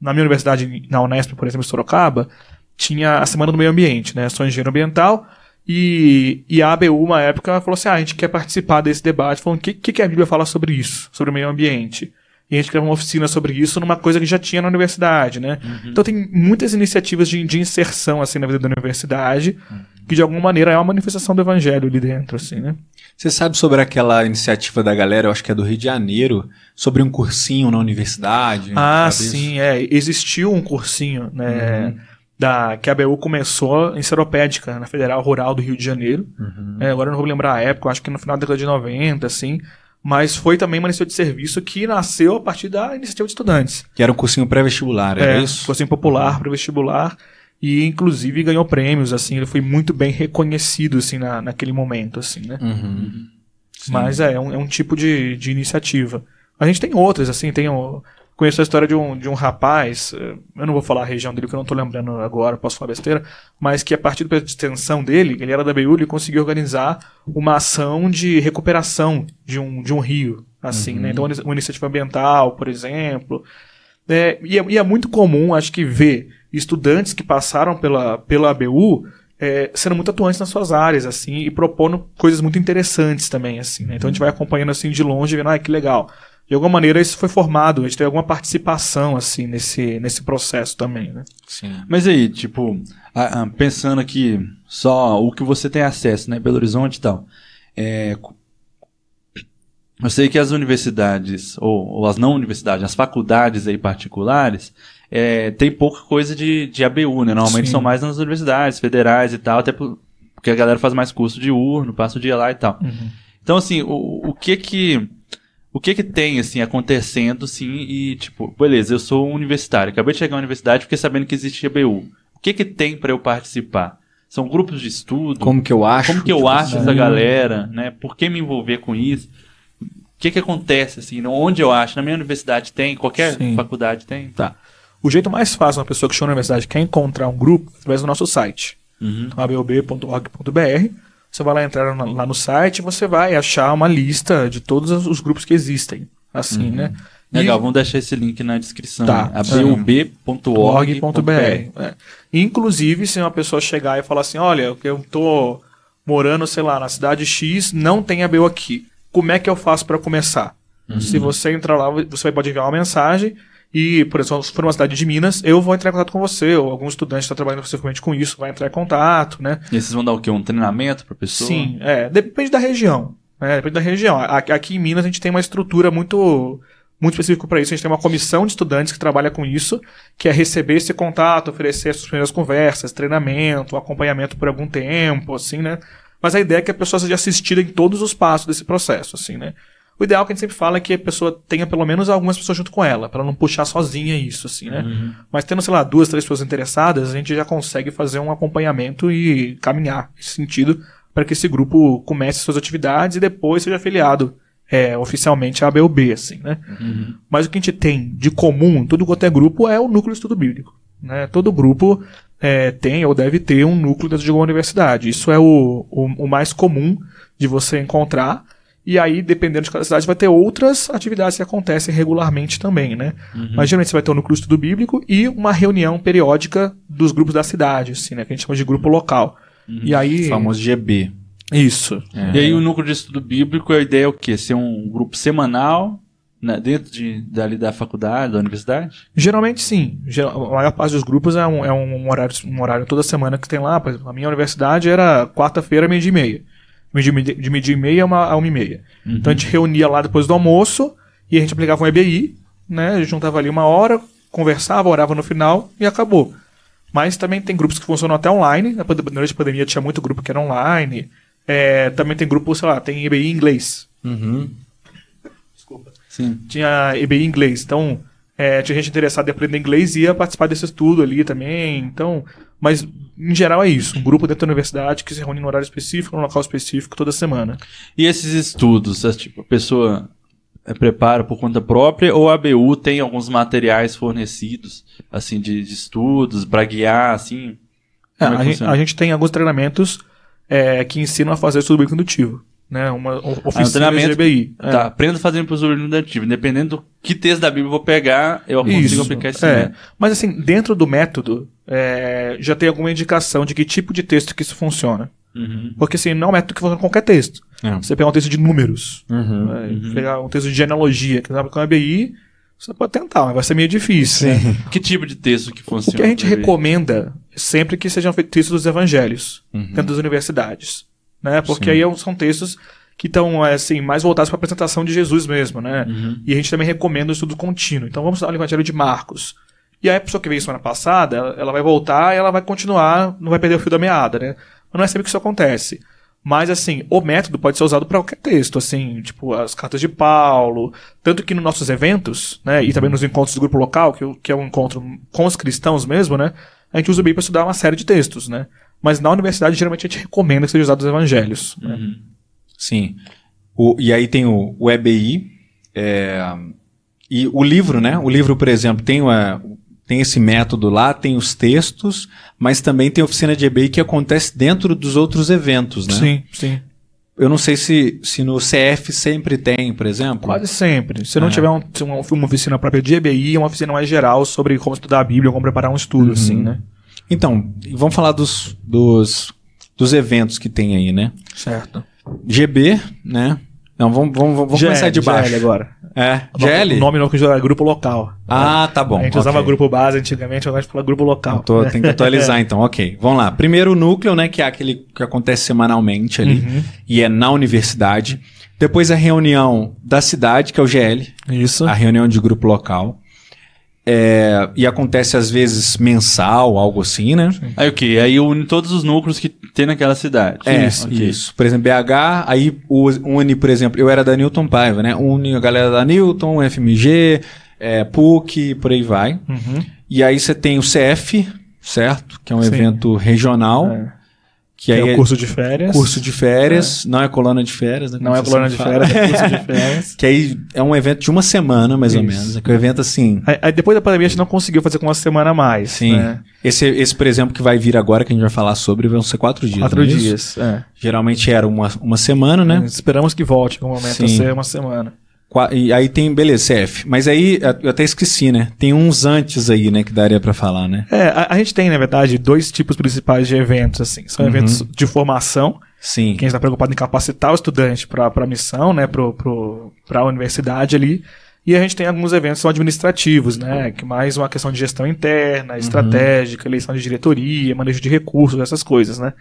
na minha universidade, na Unesp, por exemplo, em Sorocaba, tinha a Semana do Meio Ambiente, né? Sou engenheiro ambiental. E, e a ABU, uma época, falou assim: ah, a gente quer participar desse debate. Falando, o que, que a Bíblia fala sobre isso, sobre o meio ambiente? E a gente criou uma oficina sobre isso numa coisa que já tinha na universidade, né? Uhum. Então tem muitas iniciativas de, de inserção, assim, na vida da universidade, uhum. Que de alguma maneira é uma manifestação do evangelho ali dentro, assim, né? Você sabe sobre aquela iniciativa da galera, eu acho que é do Rio de Janeiro, sobre um cursinho na universidade? Ah, sim, isso? é. Existiu um cursinho, né? Uhum. Da, que a BU começou em Seropédica, na Federal Rural do Rio de Janeiro. Uhum. É, agora eu não vou lembrar a época, acho que no final da década de 90, assim. Mas foi também uma iniciativa de serviço que nasceu a partir da iniciativa de estudantes. Que era um cursinho pré-vestibular, é, isso? cursinho popular, pré-vestibular e inclusive ganhou prêmios, assim, ele foi muito bem reconhecido, assim, na, naquele momento, assim, né? Uhum. Mas é, é um, é um tipo de, de iniciativa. A gente tem outras, assim, tem o, conheço a história de um, de um rapaz, eh, eu não vou falar a região dele, que eu não estou lembrando agora, posso falar besteira, mas que a partir da extensão dele, ele era da BU, ele conseguiu organizar uma ação de recuperação de um, de um rio, assim, né? uhum. né? Então, uma iniciativa ambiental, por exemplo. É, e, é, e é muito comum, acho que, ver estudantes que passaram pela, pela ABU é, sendo muito atuantes nas suas áreas, assim, e propondo coisas muito interessantes também, assim, né? Então a gente vai acompanhando, assim, de longe, vendo, ah, que legal. De alguma maneira isso foi formado, a gente tem alguma participação, assim, nesse, nesse processo também, né? Sim. Mas aí, tipo, pensando aqui só o que você tem acesso, né, Belo Horizonte e tal, é, eu sei que as universidades, ou, ou, as não universidades, as faculdades aí particulares, é, tem pouca coisa de, de ABU, né? Normalmente Sim. são mais nas universidades federais e tal, até porque a galera faz mais curso de urno, passa o dia lá e tal. Uhum. Então, assim, o, o que que... O que que tem, assim, acontecendo, sim, e, tipo, beleza, eu sou um universitário, acabei de chegar à universidade, fiquei sabendo que existe ABU. O que que tem para eu participar? São grupos de estudo? Como que eu acho? Como que eu tipo, acho essa galera, né? Por que me envolver com isso? O que que acontece, assim, onde eu acho? Na minha universidade tem? Qualquer sim. faculdade tem? Tá. O jeito mais fácil uma pessoa que chegou na universidade quer encontrar um grupo é através do nosso site, uhum. abob.org.br. Você vai lá entrar lá no site e você vai achar uma lista de todos os grupos que existem. Assim, uhum. né? Legal, vamos deixar esse link na descrição. Tá. Né? abob.org.br. É. Inclusive, se uma pessoa chegar e falar assim: olha, eu tô morando, sei lá, na cidade X, não tem ABU aqui. Como é que eu faço para começar? Uhum. Se você entrar lá, você pode enviar uma mensagem e, por exemplo, se for uma cidade de Minas, eu vou entrar em contato com você, ou algum estudante está trabalhando especificamente com isso, vai entrar em contato, né? E vocês vão dar o quê? Um treinamento para pessoa? Sim, é, depende da região. Né? Depende da região. Aqui em Minas a gente tem uma estrutura muito muito específica para isso. A gente tem uma comissão de estudantes que trabalha com isso, que é receber esse contato, oferecer as primeiras conversas, treinamento, acompanhamento por algum tempo, assim, né? Mas a ideia é que a pessoa seja assistida em todos os passos desse processo, assim, né? O ideal que a gente sempre fala é que a pessoa tenha pelo menos algumas pessoas junto com ela, para não puxar sozinha isso, assim, né? Uhum. Mas tendo, sei lá, duas, três pessoas interessadas, a gente já consegue fazer um acompanhamento e caminhar nesse sentido para que esse grupo comece suas atividades e depois seja afiliado é, oficialmente à ABUB, assim, né? Uhum. Mas o que a gente tem de comum em todo quanto é grupo é o núcleo de estudo bíblico. Né? Todo grupo é, tem ou deve ter um núcleo dentro de uma universidade. Isso é o, o, o mais comum de você encontrar. E aí, dependendo de cada cidade, vai ter outras atividades que acontecem regularmente também, né? Uhum. Mas geralmente você vai ter um núcleo de estudo bíblico e uma reunião periódica dos grupos da cidade, assim, né? Que a gente chama de grupo local. Uhum. E aí. O famoso GB. Isso. É. E aí o núcleo de estudo bíblico, a ideia é o quê? Ser um grupo semanal né, dentro de, dali da faculdade, da universidade? Geralmente sim. a maior parte dos grupos é um, é um, horário, um horário toda semana que tem lá. Por exemplo, a minha universidade era quarta-feira, meio-dia e meia. De meio-dia e meia a uma, a uma e meia. Uhum. Então a gente reunia lá depois do almoço e a gente aplicava um EBI, né? A gente juntava ali uma hora, conversava, orava no final e acabou. Mas também tem grupos que funcionam até online. Durante a pandemia tinha muito grupo que era online. É, também tem grupo, sei lá, tem EBI em inglês. Uhum. Sim. Tinha EBI inglês. Então, é, tinha gente interessada em aprender inglês e ia participar desse estudo ali também. Então, mas em geral é isso. Um grupo dentro da universidade que se reúne no horário específico, num local específico, toda semana. E esses estudos, é, tipo, a pessoa é, prepara por conta própria ou a ABU tem alguns materiais fornecidos, assim, de, de estudos, para guiar, assim? É, é a, gente, a, gente, tem alguns treinamentos é, que ensinam a fazer estudo bem condutivo né? Uma oficina de GBI. É. Tá, aprendo fazendo para o usuário indicativo. Independendo do que texto da Bíblia eu vou pegar, eu consigo Isso, aplicar esse é. Mas assim, dentro do método, é, já tem alguma indicação de que tipo de texto que isso funciona. Uhum. Porque assim, não é um método que funciona com qualquer texto. É. Você pegar um texto de números, uhum. Né? Uhum. pegar um texto de genealogia, que sabe com a BI, você pode tentar, mas vai ser meio difícil. Né? Que tipo de texto que funciona? O que a gente recomenda sempre que sejam feitos textos dos evangelhos, uhum. dentro das universidades né? Porque Sim. aí é são textos que estão é, assim mais voltados para a apresentação de Jesus mesmo, né? Uhum. E a gente também recomenda o estudo contínuo. Então vamos estudar o Evangelho de Marcos. E aí a pessoa que veio semana passada, ela vai voltar e ela vai continuar, não vai perder o fio da meada, né? Mas não é sempre que isso acontece. Mas, assim, o método pode ser usado para qualquer texto, assim, tipo as cartas de Paulo. Tanto que nos nossos eventos, né, e também nos encontros do grupo local, que, que é um encontro com os cristãos mesmo, né, a gente usa o BI para estudar uma série de textos, né. Mas na universidade, geralmente, a gente recomenda que seja usado os evangelhos. Né? Uhum. Sim. O, e aí tem o, o EBI, é, e o livro, né? O livro, por exemplo, tem, uma, tem esse método lá, tem os textos, mas também tem a oficina de EBI que acontece dentro dos outros eventos, né? Sim, sim. Eu não sei se, se no CF sempre tem, por exemplo. Quase sempre. Se não tiver um, uma oficina própria de EBI, é uma oficina mais geral sobre como estudar a Bíblia, como preparar um estudo, uhum. assim, né? Então, vamos falar dos, dos, dos eventos que tem aí, né? Certo. GB, né? Não, vamos, vamos, vamos GL, começar de baixo. GL agora. É, GL? O nome não que era grupo local. Ah, tá bom. A gente okay. usava grupo base antigamente, agora a gente fala grupo local. Tô, tem que atualizar então, ok. Vamos lá. Primeiro o núcleo, né, que é aquele que acontece semanalmente ali, uhum. e é na universidade. Depois a reunião da cidade, que é o GL. Isso. A reunião de grupo local. É, e acontece às vezes mensal, algo assim, né? Sim. Aí o que? Aí une todos os núcleos que tem naquela cidade. É, isso. Okay. isso. Por exemplo, BH, aí une, por exemplo, eu era da Newton Paiva, né? Une a galera da Newton, FMG, é, PUC, por aí vai. Uhum. E aí você tem o CF, certo? Que é um Sim. evento regional. É. Que, que é o curso de férias. Curso de férias, é. não é colônia de férias, né? Não é colônia de férias, é curso de férias. que aí é um evento de uma semana, mais Isso. ou menos. É que o evento assim. Aí, aí, depois da pandemia a gente não conseguiu fazer com uma semana a mais. Sim. Né? Esse, esse, por exemplo, que vai vir agora, que a gente vai falar sobre, vão ser quatro dias. Quatro é dias, é. Geralmente era uma, uma semana, né? É, esperamos que volte em algum momento Sim. a ser uma semana. E aí tem, beleza, CF. Mas aí, eu até esqueci, né? Tem uns antes aí, né, que daria para falar, né? É, a, a, gente tem, na verdade, dois tipos principais de eventos, assim. São uhum. eventos de formação. Sim. Quem está preocupado em capacitar o estudante para a missão, né, para a universidade ali. E a gente tem alguns eventos que são administrativos, né? Que mais uma questão de gestão interna, uhum. estratégica, eleição de diretoria, manejo de recursos, essas coisas, né?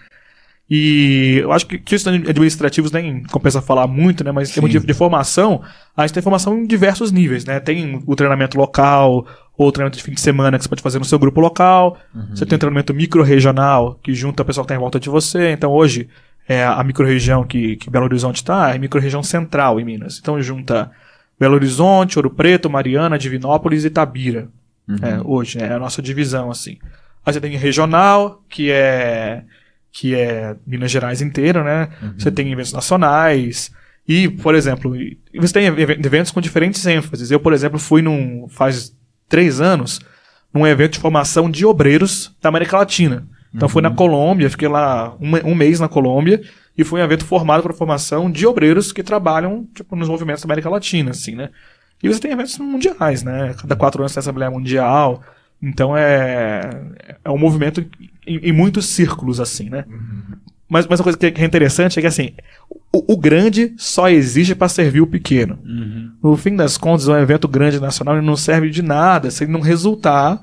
E eu acho que questões administrativos nem compensa falar muito, né? Mas em termos de, de, formação, a gente tem formação em diversos níveis, né? Tem o treinamento local, ou o treinamento de fim de semana que você pode fazer no seu grupo local. Uhum. Você tem o treinamento micro-regional, que junta o pessoal que está em volta de você. Então hoje, é a micro-região que, que Belo Horizonte está é a micro-região central em Minas. Então junta Belo Horizonte, Ouro Preto, Mariana, Divinópolis e Itabira. Uhum. É, hoje, né? é a nossa divisão, assim. Aí você tem regional, que é que é Minas Gerais inteira, né? Uhum. Você tem eventos nacionais. E, por exemplo, você tem eventos com diferentes ênfases. Eu, por exemplo, fui num. faz três anos num evento de formação de obreiros da América Latina. Então uhum. fui na uhum. Colômbia, fiquei lá um, um mês na Colômbia e foi um evento formado para formação de obreiros que trabalham tipo, nos movimentos da América Latina, assim, né? E você tem eventos mundiais, né? Cada quatro anos tem a Assembleia Mundial. Então é, é um movimento em, em muitos círculos, assim, né? Uhum. Mas, mas uma coisa que é interessante é que, assim, o, o grande só existe para servir o pequeno. Uhum. No fim das contas, um evento grande nacional não serve de nada se ele não resultar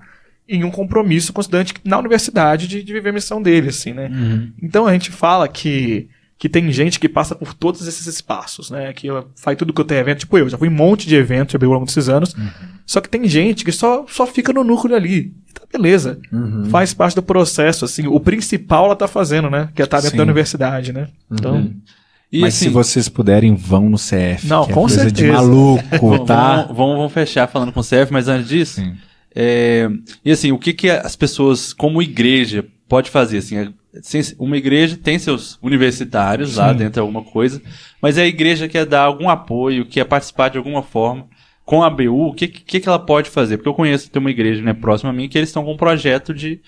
em um compromisso com o estudante na universidade de, de viver a missão dele, assim, né? Uhum. Então a gente fala que que tem gente que passa por todos esses espaços, né? Que faz tudo que eu tenho evento. Tipo eu, já fui em um monte de eventos ao longo desses anos. Uhum. Só que tem gente que só, só fica no núcleo ali. Tá beleza. Uhum. Faz parte do processo, assim. O principal ela tá fazendo, né? Que é estar tá dentro Sim. da universidade, né? Então. Uhum. E Mas assim, se vocês puderem, vão no CF. Não, com é coisa certeza. de maluco, tá? Vamos, vamos, vamos, fechar falando com o CF, mas antes disso. É, e assim, o que, que as pessoas, como igreja, pode fazer? Assim, é uma igreja tem seus universitários Sim. lá dentro de alguma coisa, mas a igreja quer dar algum apoio, quer participar de alguma forma com a BU, o que, que, que ela pode fazer? Porque eu conheço, tem uma igreja né, próxima a mim que eles estão com um projeto de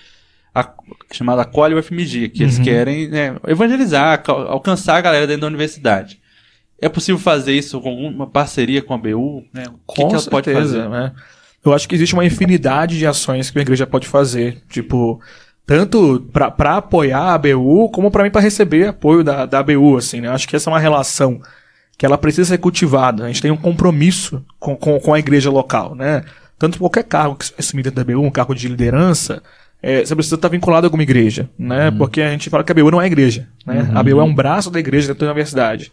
a, chamado Acolhe UFMG, que uhum. eles querem né, evangelizar, alcançar a galera dentro da universidade. É possível fazer isso com uma parceria com a BU? Né? O que, que ela pode fazer? Né? Eu acho que existe uma infinidade de ações que a igreja pode fazer. Tipo, tanto para apoiar a ABU, como para mim para receber apoio da, da ABU, assim, né? Acho que essa é uma relação que ela precisa ser cultivada. A gente tem um compromisso com, com, com a igreja local, né? Tanto qualquer cargo que você assumir dentro da ABU, um cargo de liderança, é, você precisa estar vinculado a alguma igreja, né? Uhum. Porque a gente fala que a ABU não é igreja, né? Uhum. A ABU é um braço da igreja dentro da universidade.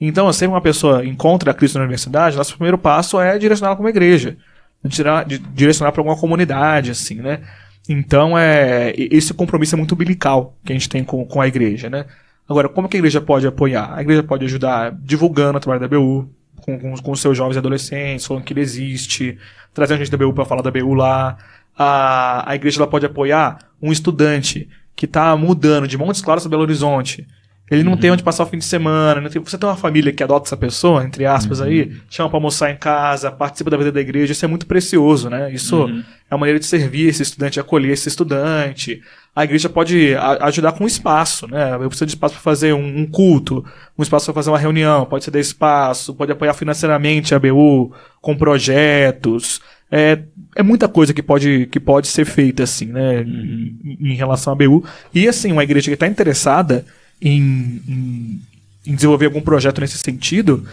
Então, se uma pessoa encontra a Cristo na universidade, nosso primeiro passo é direcioná-la para uma igreja. Direcionar para alguma comunidade, assim, né? Então, é, esse compromisso é muito umbilical que a gente tem com, com a igreja, né? Agora, como que a igreja pode apoiar? A igreja pode ajudar divulgando a trabalho da BU, com, com, com seus jovens e adolescentes, falando que ele existe, trazendo gente da BU para falar da BU lá. A, a igreja ela pode apoiar um estudante que está mudando de Montes Claros para Belo Horizonte ele não uhum. tem onde passar o fim de semana. Tem... Você tem uma família que adota essa pessoa, entre aspas, uhum. aí, chama para almoçar em casa, participa da vida da igreja. Isso é muito precioso, né? Isso uhum. é uma maneira de servir esse estudante, acolher esse estudante. A igreja pode ajudar com espaço, né? Eu preciso de espaço para fazer um, um, culto, um espaço para fazer uma reunião, pode ceder espaço, pode apoiar financeiramente a BU com projetos. É, é muita coisa que pode, que pode ser feita, assim, né? Uhum. Em, em relação à BU. E, assim, uma igreja que está interessada em, em, em desenvolver algum projeto nesse sentido,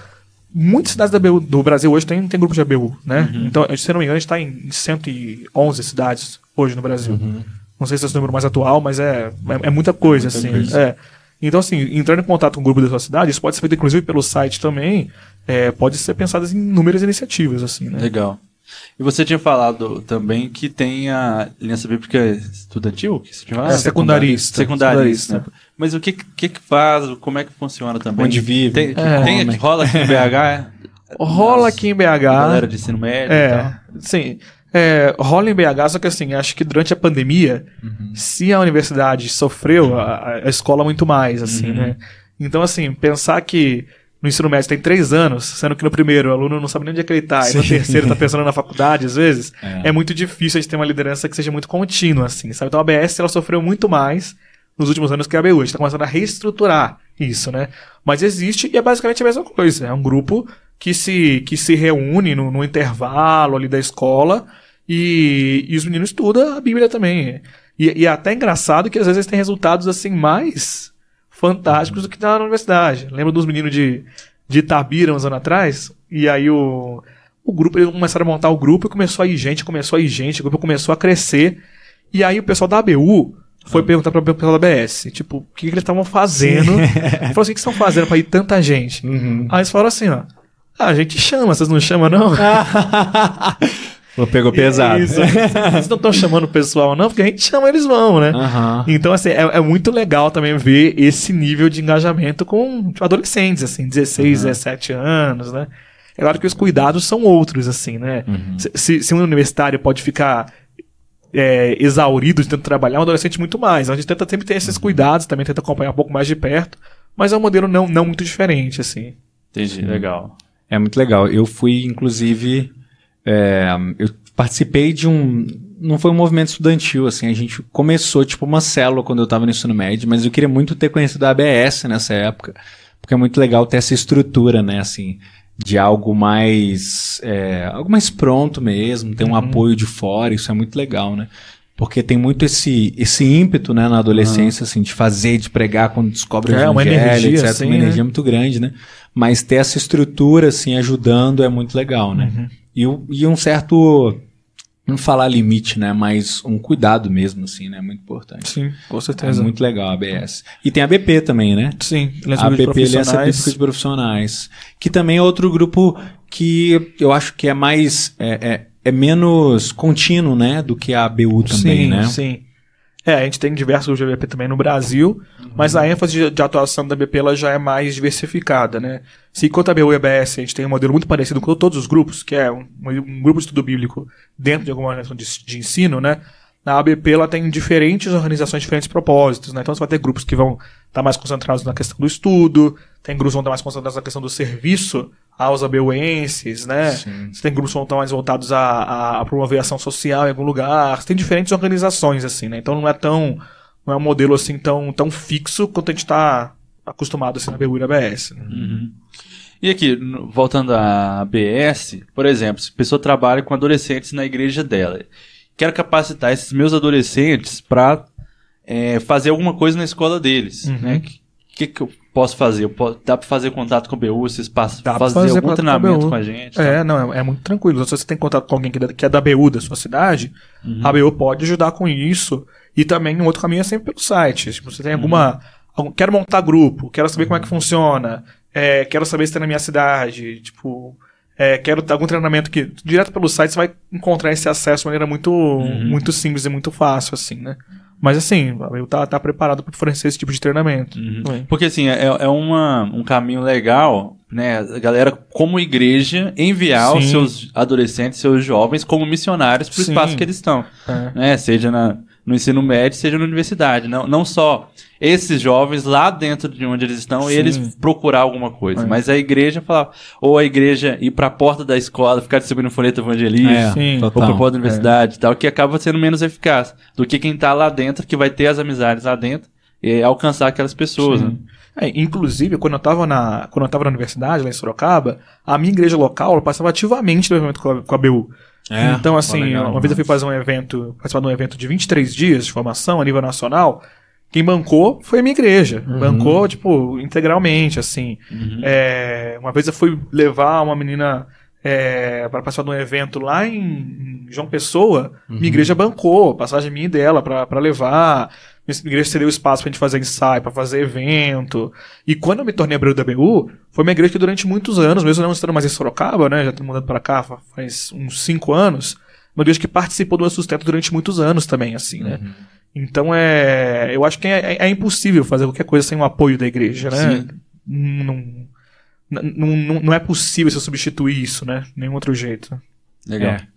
muitas cidades BU, do Brasil hoje tem, tem grupo de ABU, né? Uhum. Então, se não me engano, a gente está em 111 cidades hoje no Brasil. Uhum. Não sei se é o número mais atual, mas é, é, é muita coisa, é muita assim. Coisa. É. Então, assim, entrando em contato com o grupo da sua cidade, isso pode ser feito inclusive pelo site também, é, pode ser pensado em inúmeras iniciativas, assim, né? Legal. E você tinha falado também que tem a aliança bíblica estudantil? Que você tinha falado? É, secundarista. Secundarista. Né? Mas o que, que que faz? Como é que funciona também? Onde vive? Tem, é, tem aqui, rola aqui em BH? rola aqui em BH. Galera de ensino médio é, e tal. Sim. É, rola em BH, só que assim, acho que durante a pandemia, uhum. se a universidade sofreu, a, a escola muito mais, assim, uhum. né? Então, assim, pensar que no ensino médio tem três anos, sendo que no primeiro o aluno não sabe nem onde é que ele está, e no terceiro está pensando na faculdade, às vezes, é. é. muito difícil a gente ter uma liderança que seja muito contínua, assim, sabe? Então a ABS, ela sofreu muito mais nos últimos anos que a ABU. A gente está começando a reestruturar isso, né? Mas existe e é basicamente a mesma coisa. É um grupo que se, que se reúne no, no intervalo ali da escola e, e os meninos estudam a Bíblia também. E, e é até engraçado que às vezes tem resultados assim mais fantásticos do que na universidade. Lembra dos meninos de, de Itabira uns anos atrás? E aí o, o grupo, eles começaram a montar o grupo e começou a ir gente, começou a ir gente, o grupo começou a crescer. E aí o pessoal da ABU foi perguntar para o pessoal da BS, tipo, o que, que eles estavam fazendo. Falou assim, o que estão fazendo para ir tanta gente? Uhum. Aí eles falaram assim, ó, ah, a gente chama, vocês não chamam não? Pegou pesado. Isso. Vocês não estão chamando o pessoal, não, porque a gente chama, eles vão, né? Uhum. Então, assim, é, é, muito legal também ver esse nível de engajamento com tipo, adolescentes, assim, 16, uhum. 17 anos, né? É claro que os cuidados são outros, assim, né? Uhum. Se, se um universitário pode ficar é, exaurido de tanto trabalhar, um adolescente muito mais. A gente tenta sempre ter esses cuidados, também tenta acompanhar um pouco mais de perto, mas é um modelo não, não muito diferente, assim. Entendi, legal. É muito legal. Eu fui, inclusive, é, eu participei de um, não foi um movimento estudantil, assim. A gente começou, tipo, uma célula quando eu tava no ensino médio, mas eu queria muito ter conhecido a ABS nessa época, porque é muito legal ter essa estrutura, né, assim, de algo mais, é, algo mais pronto mesmo, ter um uhum. apoio de fora, isso é muito legal, né? Porque tem muito esse, esse ímpeto, né, na adolescência, uhum. assim, de fazer, de pregar quando descobre é, o evangelho, uma energia, etc. Assim, uma energia né? muito grande, né? Mas ter essa estrutura, assim, ajudando é muito legal, né? Uhum. E, e um certo não falar limite, né? Mas um cuidado mesmo, assim, né? Muito importante. Sim, com certeza. É muito legal a ABS. E tem a BP também, né? Sim, a BP Aliança Bíblica de Profissionais. Que também é outro grupo que eu acho que é mais. É, é, é menos contínuo, né? Do que a ABU também, sim, né? Sim, sim. É, a gente tem diversos GBP também no Brasil, uhum. mas a ênfase de, de, atuação da BP ela já é mais diversificada, né? Se enquanto a BU e a BS a gente tem um modelo muito parecido com todos os grupos, que é um, um grupo de estudo bíblico dentro de alguma organização de, de, ensino, né? Na ABP ela tem diferentes organizações, diferentes propósitos, né? Então você vai ter grupos que vão estar tá mais concentrados na questão do estudo, tem grupos que vão estar mais concentrados na questão do serviço aos abeuenses, né? Sim. Você tem grupos que estão mais voltados a, a, promover ação social em algum lugar. Você tem diferentes organizações, assim, né? Então não é tão. Não é um modelo assim tão, tão fixo quanto a gente está acostumado assim na BU e na BS. Né? Uhum. E aqui, voltando à BS, por exemplo, se a pessoa trabalha com adolescentes na igreja dela, quero capacitar esses meus adolescentes para é, fazer alguma coisa na escola deles, uhum. né? O que, que eu posso fazer? Eu posso, dá para fazer contato com o BU? Vocês passam, dá fazer, fazer algum treinamento com, com, a gente? É, tá? não, é, é, muito tranquilo. Se você tem contato com alguém que, é da BU da sua cidade, uhum. a BU pode ajudar com isso. E também um outro caminho é sempre pelo site. Tipo, você tem alguma. Uhum. Algum, quero montar grupo, quero saber como é que funciona, é, quero saber se tem na minha cidade, tipo. É, quero algum treinamento que direto pelo site você vai encontrar esse acesso de maneira muito, uhum. muito simples e muito fácil, assim, né? Mas assim, eu tá, tá preparado para fornecer esse tipo de treinamento. Uhum. Porque assim, é, é uma, um caminho legal, né? A galera, como igreja, enviar Sim. os seus adolescentes, seus jovens, como missionários para o espaço que eles estão. É. Né? Seja na, no ensino médio, seja na universidade. Não, não só esses jovens lá dentro de onde eles estão Sim. eles procurar alguma coisa. É. Mas a igreja falar, ou a igreja ir para a porta da escola, ficar distribuindo folheto evangelista, é, ou para a porta da universidade é. tal, que acaba sendo menos eficaz do que quem está lá dentro, que vai ter as amizades lá dentro e alcançar aquelas pessoas. Né? É, inclusive, quando eu estava na, quando eu tava na universidade, lá em Sorocaba, a minha igreja local passava ativamente no evento com a, com a BU. É, então, assim, legal, uma vez eu fui fazer um evento, participar de um evento de 23 dias de formação a nível nacional. Quem bancou foi a minha igreja. Uhum. Bancou, tipo, integralmente, assim. Uhum. É, uma vez eu fui levar uma menina é, para participar de um evento lá em, João Pessoa. Uhum. Minha igreja bancou, passagem minha e dela para levar. Minha igreja cedeu espaço pra gente fazer ensaio, para fazer evento. E quando eu me tornei abril da BU, foi uma igreja que durante muitos anos, mesmo não estando mais em Sorocaba, né? Já tô mudando para cá faz uns cinco anos. Uma igreja que participou do meu sustento durante muitos anos também, assim, né? Uhum. Então é. Eu acho que é, é, é, impossível fazer qualquer coisa sem o apoio da igreja, né? Sim. Não, não, não, não é possível você substituir isso, né? Nenhum outro jeito. Legal. É.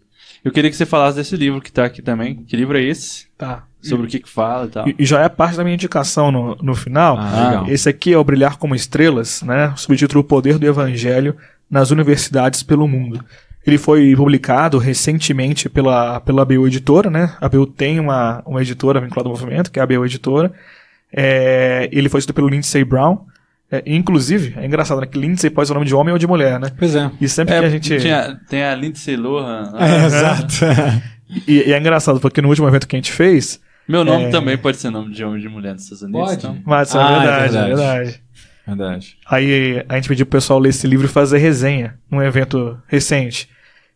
Eu queria que você falasse desse livro que tá aqui também. Que livro é esse? Tá. Sobre o que que fala e tal. E, e, já é parte da minha indicação no, no final. Ah, legal. Esse aqui é o Brilhar como Estrelas, né? Subtítulo O Poder do Evangelho nas Universidades pelo Mundo. Ele foi publicado recentemente pela, pela ABU Editora, né? A ABU tem uma, uma editora vinculada ao movimento, que é a ABU Editora. É, ele foi escrito pelo Lindsay Brown. É, inclusive, é engraçado, né? Que Lindsay pode ser o nome de homem ou de mulher, né? Pois é. E sempre é, que a gente. Tinha, tem a Lindsay Lohan. É, exato. e, e, é engraçado, porque no último evento que a gente fez. Meu nome é... também pode ser nome de homem ou de mulher nos Estados Unidos. Pode. Então. Mas é ah, verdade, é verdade. É verdade. Verdade. Aí a gente pediu pro pessoal ler esse livro e fazer resenha num evento recente.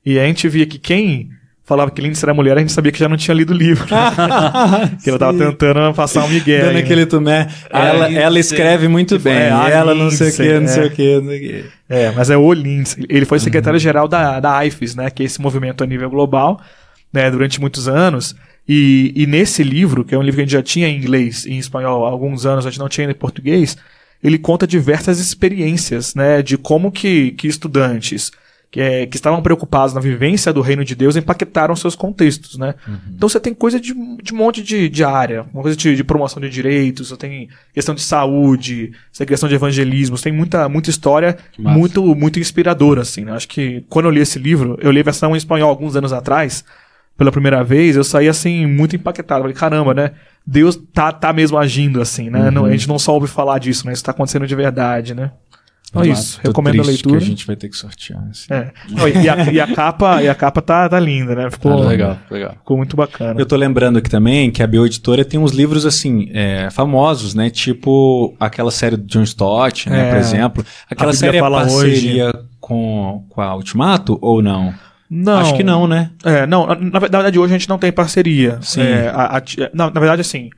E a gente via que quem falava que Lindsay era mulher, a gente sabia que já não tinha lido o livro. que ela tava tentando passar um migué. Dando aquele tumé. Ela, ela escreve muito bem. É, ela não sei o que, não sei o que, não sei o que. É, mas é o Lindsay. Ele foi secretário-geral uhum. da, da IFES, né? Que é esse movimento a nível global, né? Durante muitos anos. E, e nesse livro, que é um livro que a gente já tinha em inglês e em espanhol há alguns anos, a gente não tinha em português, ele conta diversas experiências, né? De como que, que estudantes que, é, que estavam preocupados na vivência do reino de Deus impactaram seus contextos, né? Uhum. Então você tem coisa de, de um monte de, de área, uma coisa de, de, promoção de direitos, você tem questão de saúde, você tem questão de evangelismo, você tem muita, muita história muito, muito inspiradora, assim, né? Acho que quando eu li esse livro, eu li a versão em espanhol alguns anos atrás, pela primeira vez, eu saí assim, muito impactado. Falei, caramba, né? Deus tá, tá mesmo agindo assim, né? Uhum. Não, a gente não só ouve falar disso, né? Isso tá acontecendo de verdade, né? Então é isso, recomendo a leitura. Que a gente vai ter que sortear. Assim. É. e, a, e, a, capa, e a capa tá, tá linda, né? Ficou ah, legal, legal. Ficou muito bacana. Eu tô lembrando aqui também que a Bio Editora tem uns livros assim, é, famosos, né? Tipo aquela série do John Stott, né, é. por exemplo. Aquela série é parceria hoje. com, com a Ultimato ou não? Não. Acho que não, né? É, não, na, na verdade hoje a gente não tem parceria. Sim. É, a, a, na, na verdade, assim,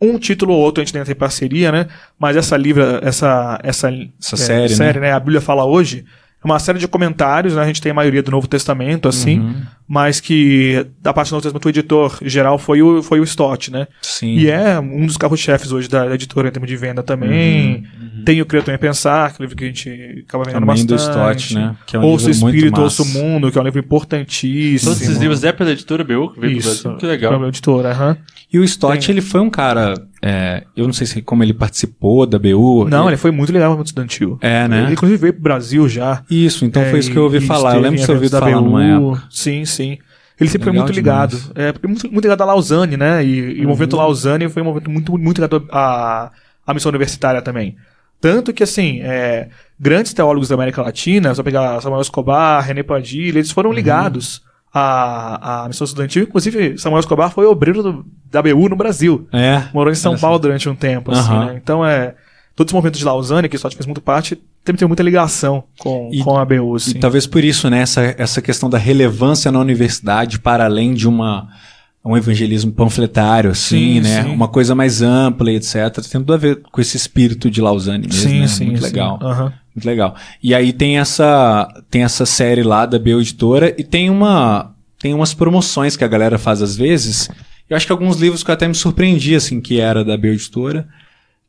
um título ou outro a gente tem parceria, né? Mas essa livro, essa essa, essa é, série, série né? né? A Bíblia fala hoje é uma série de comentários, né? A gente tem a maioria do Novo Testamento, assim, uhum. mas que da parte do Novo Testamento o editor geral foi o, foi o Stott, né? Sim. E é um dos carros-chefes hoje da, da, editora em termos de venda também. Uhum. Uhum. Tem o Criatura em Pensar, que é um livro que a gente acaba vendendo também bastante. do Stott, né? Que é um Ouça o Espírito, Ouça o Mundo, que é um livro importantíssimo. Todos esses livros é pela editora BU, que veio Isso, que legal. Pela editora, aham. Uhum. E o Stott, ele foi um cara. É, eu não sei se como ele participou da BU. Não, ele, ele foi muito legal muito estudantil. É, né? Ele, inclusive veio pro Brasil já. Isso, então é, foi isso que eu ouvi falar. Eu lembro de ter ouvido falar BU, numa época. Sim, sim. Ele sempre legal foi muito ligado. É, muito, muito ligado a Lausanne, né? E, e o movimento uhum. Lausanne foi um movimento muito, muito ligado à, à missão universitária também. Tanto que, assim, é, grandes teólogos da América Latina, só pegar Samuel Escobar, René Padilha, eles foram uhum. ligados a, a missão estudantil. Inclusive, Samuel Escobar foi obreiro do, da BU no Brasil. É. Morou em São Paulo durante um tempo, assim, né? Então, é... Todos os movimentos de Lausanne, que só fez muito parte, tem, tem muita ligação com, e, com a BU, assim. E talvez por isso, né, essa, essa questão da relevância na universidade para além de uma um evangelismo panfletário, assim, sim, né? Sim. Uma coisa mais ampla e etc. Tem tudo a ver com esse espírito de Lausanne mesmo, sim, né? Sim, Muito legal. Uhum. Muito legal. E aí tem essa, tem essa série lá da Bio Editora e tem uma tem umas promoções que a galera faz às vezes. Eu acho que alguns livros que eu até me surpreendi, assim, que era da Bio Editora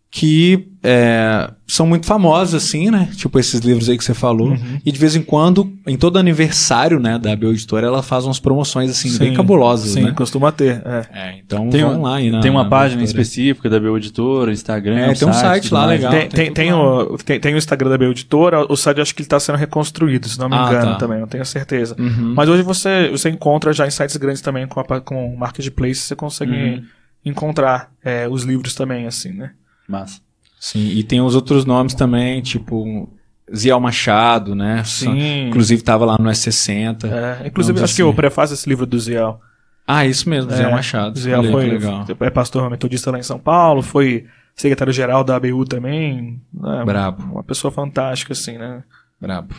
que é, são muito famosos, assim, né? Tipo esses livros aí que você falou. Uhum. E de vez em quando, em todo aniversário, né, da Bio Editora, ela faz umas promoções, assim, sim, bem cabulosas, sim, né? costuma ter. É. é então tem vão lá. Na, tem uma página específica da Bio Editora, Instagram, é, tem um site, lá legal. Tem, tem, tem, o, tem, tem, o Instagram da Bio Editora, o site acho que ele está sendo reconstruído, se não me ah, engano tá. também, não tenho certeza. Uhum. Mas hoje você, você encontra já em sites grandes também com, a, com Marketplace, você consegue uhum. encontrar é, os livros também, assim, né? Massa. Sim, e tem os outros nomes também, tipo Ziel Machado, né? Sim. Inclusive estava lá no S60. É, inclusive, acho assim. que eu prefácio esse livro do Ziel. Ah, isso mesmo, Ziel é, Machado. Ziel foi, legal. é pastor metodista lá em São Paulo, foi secretário-geral da ABU também. Né? Brabo. Uma pessoa fantástica, assim, né? Brabo.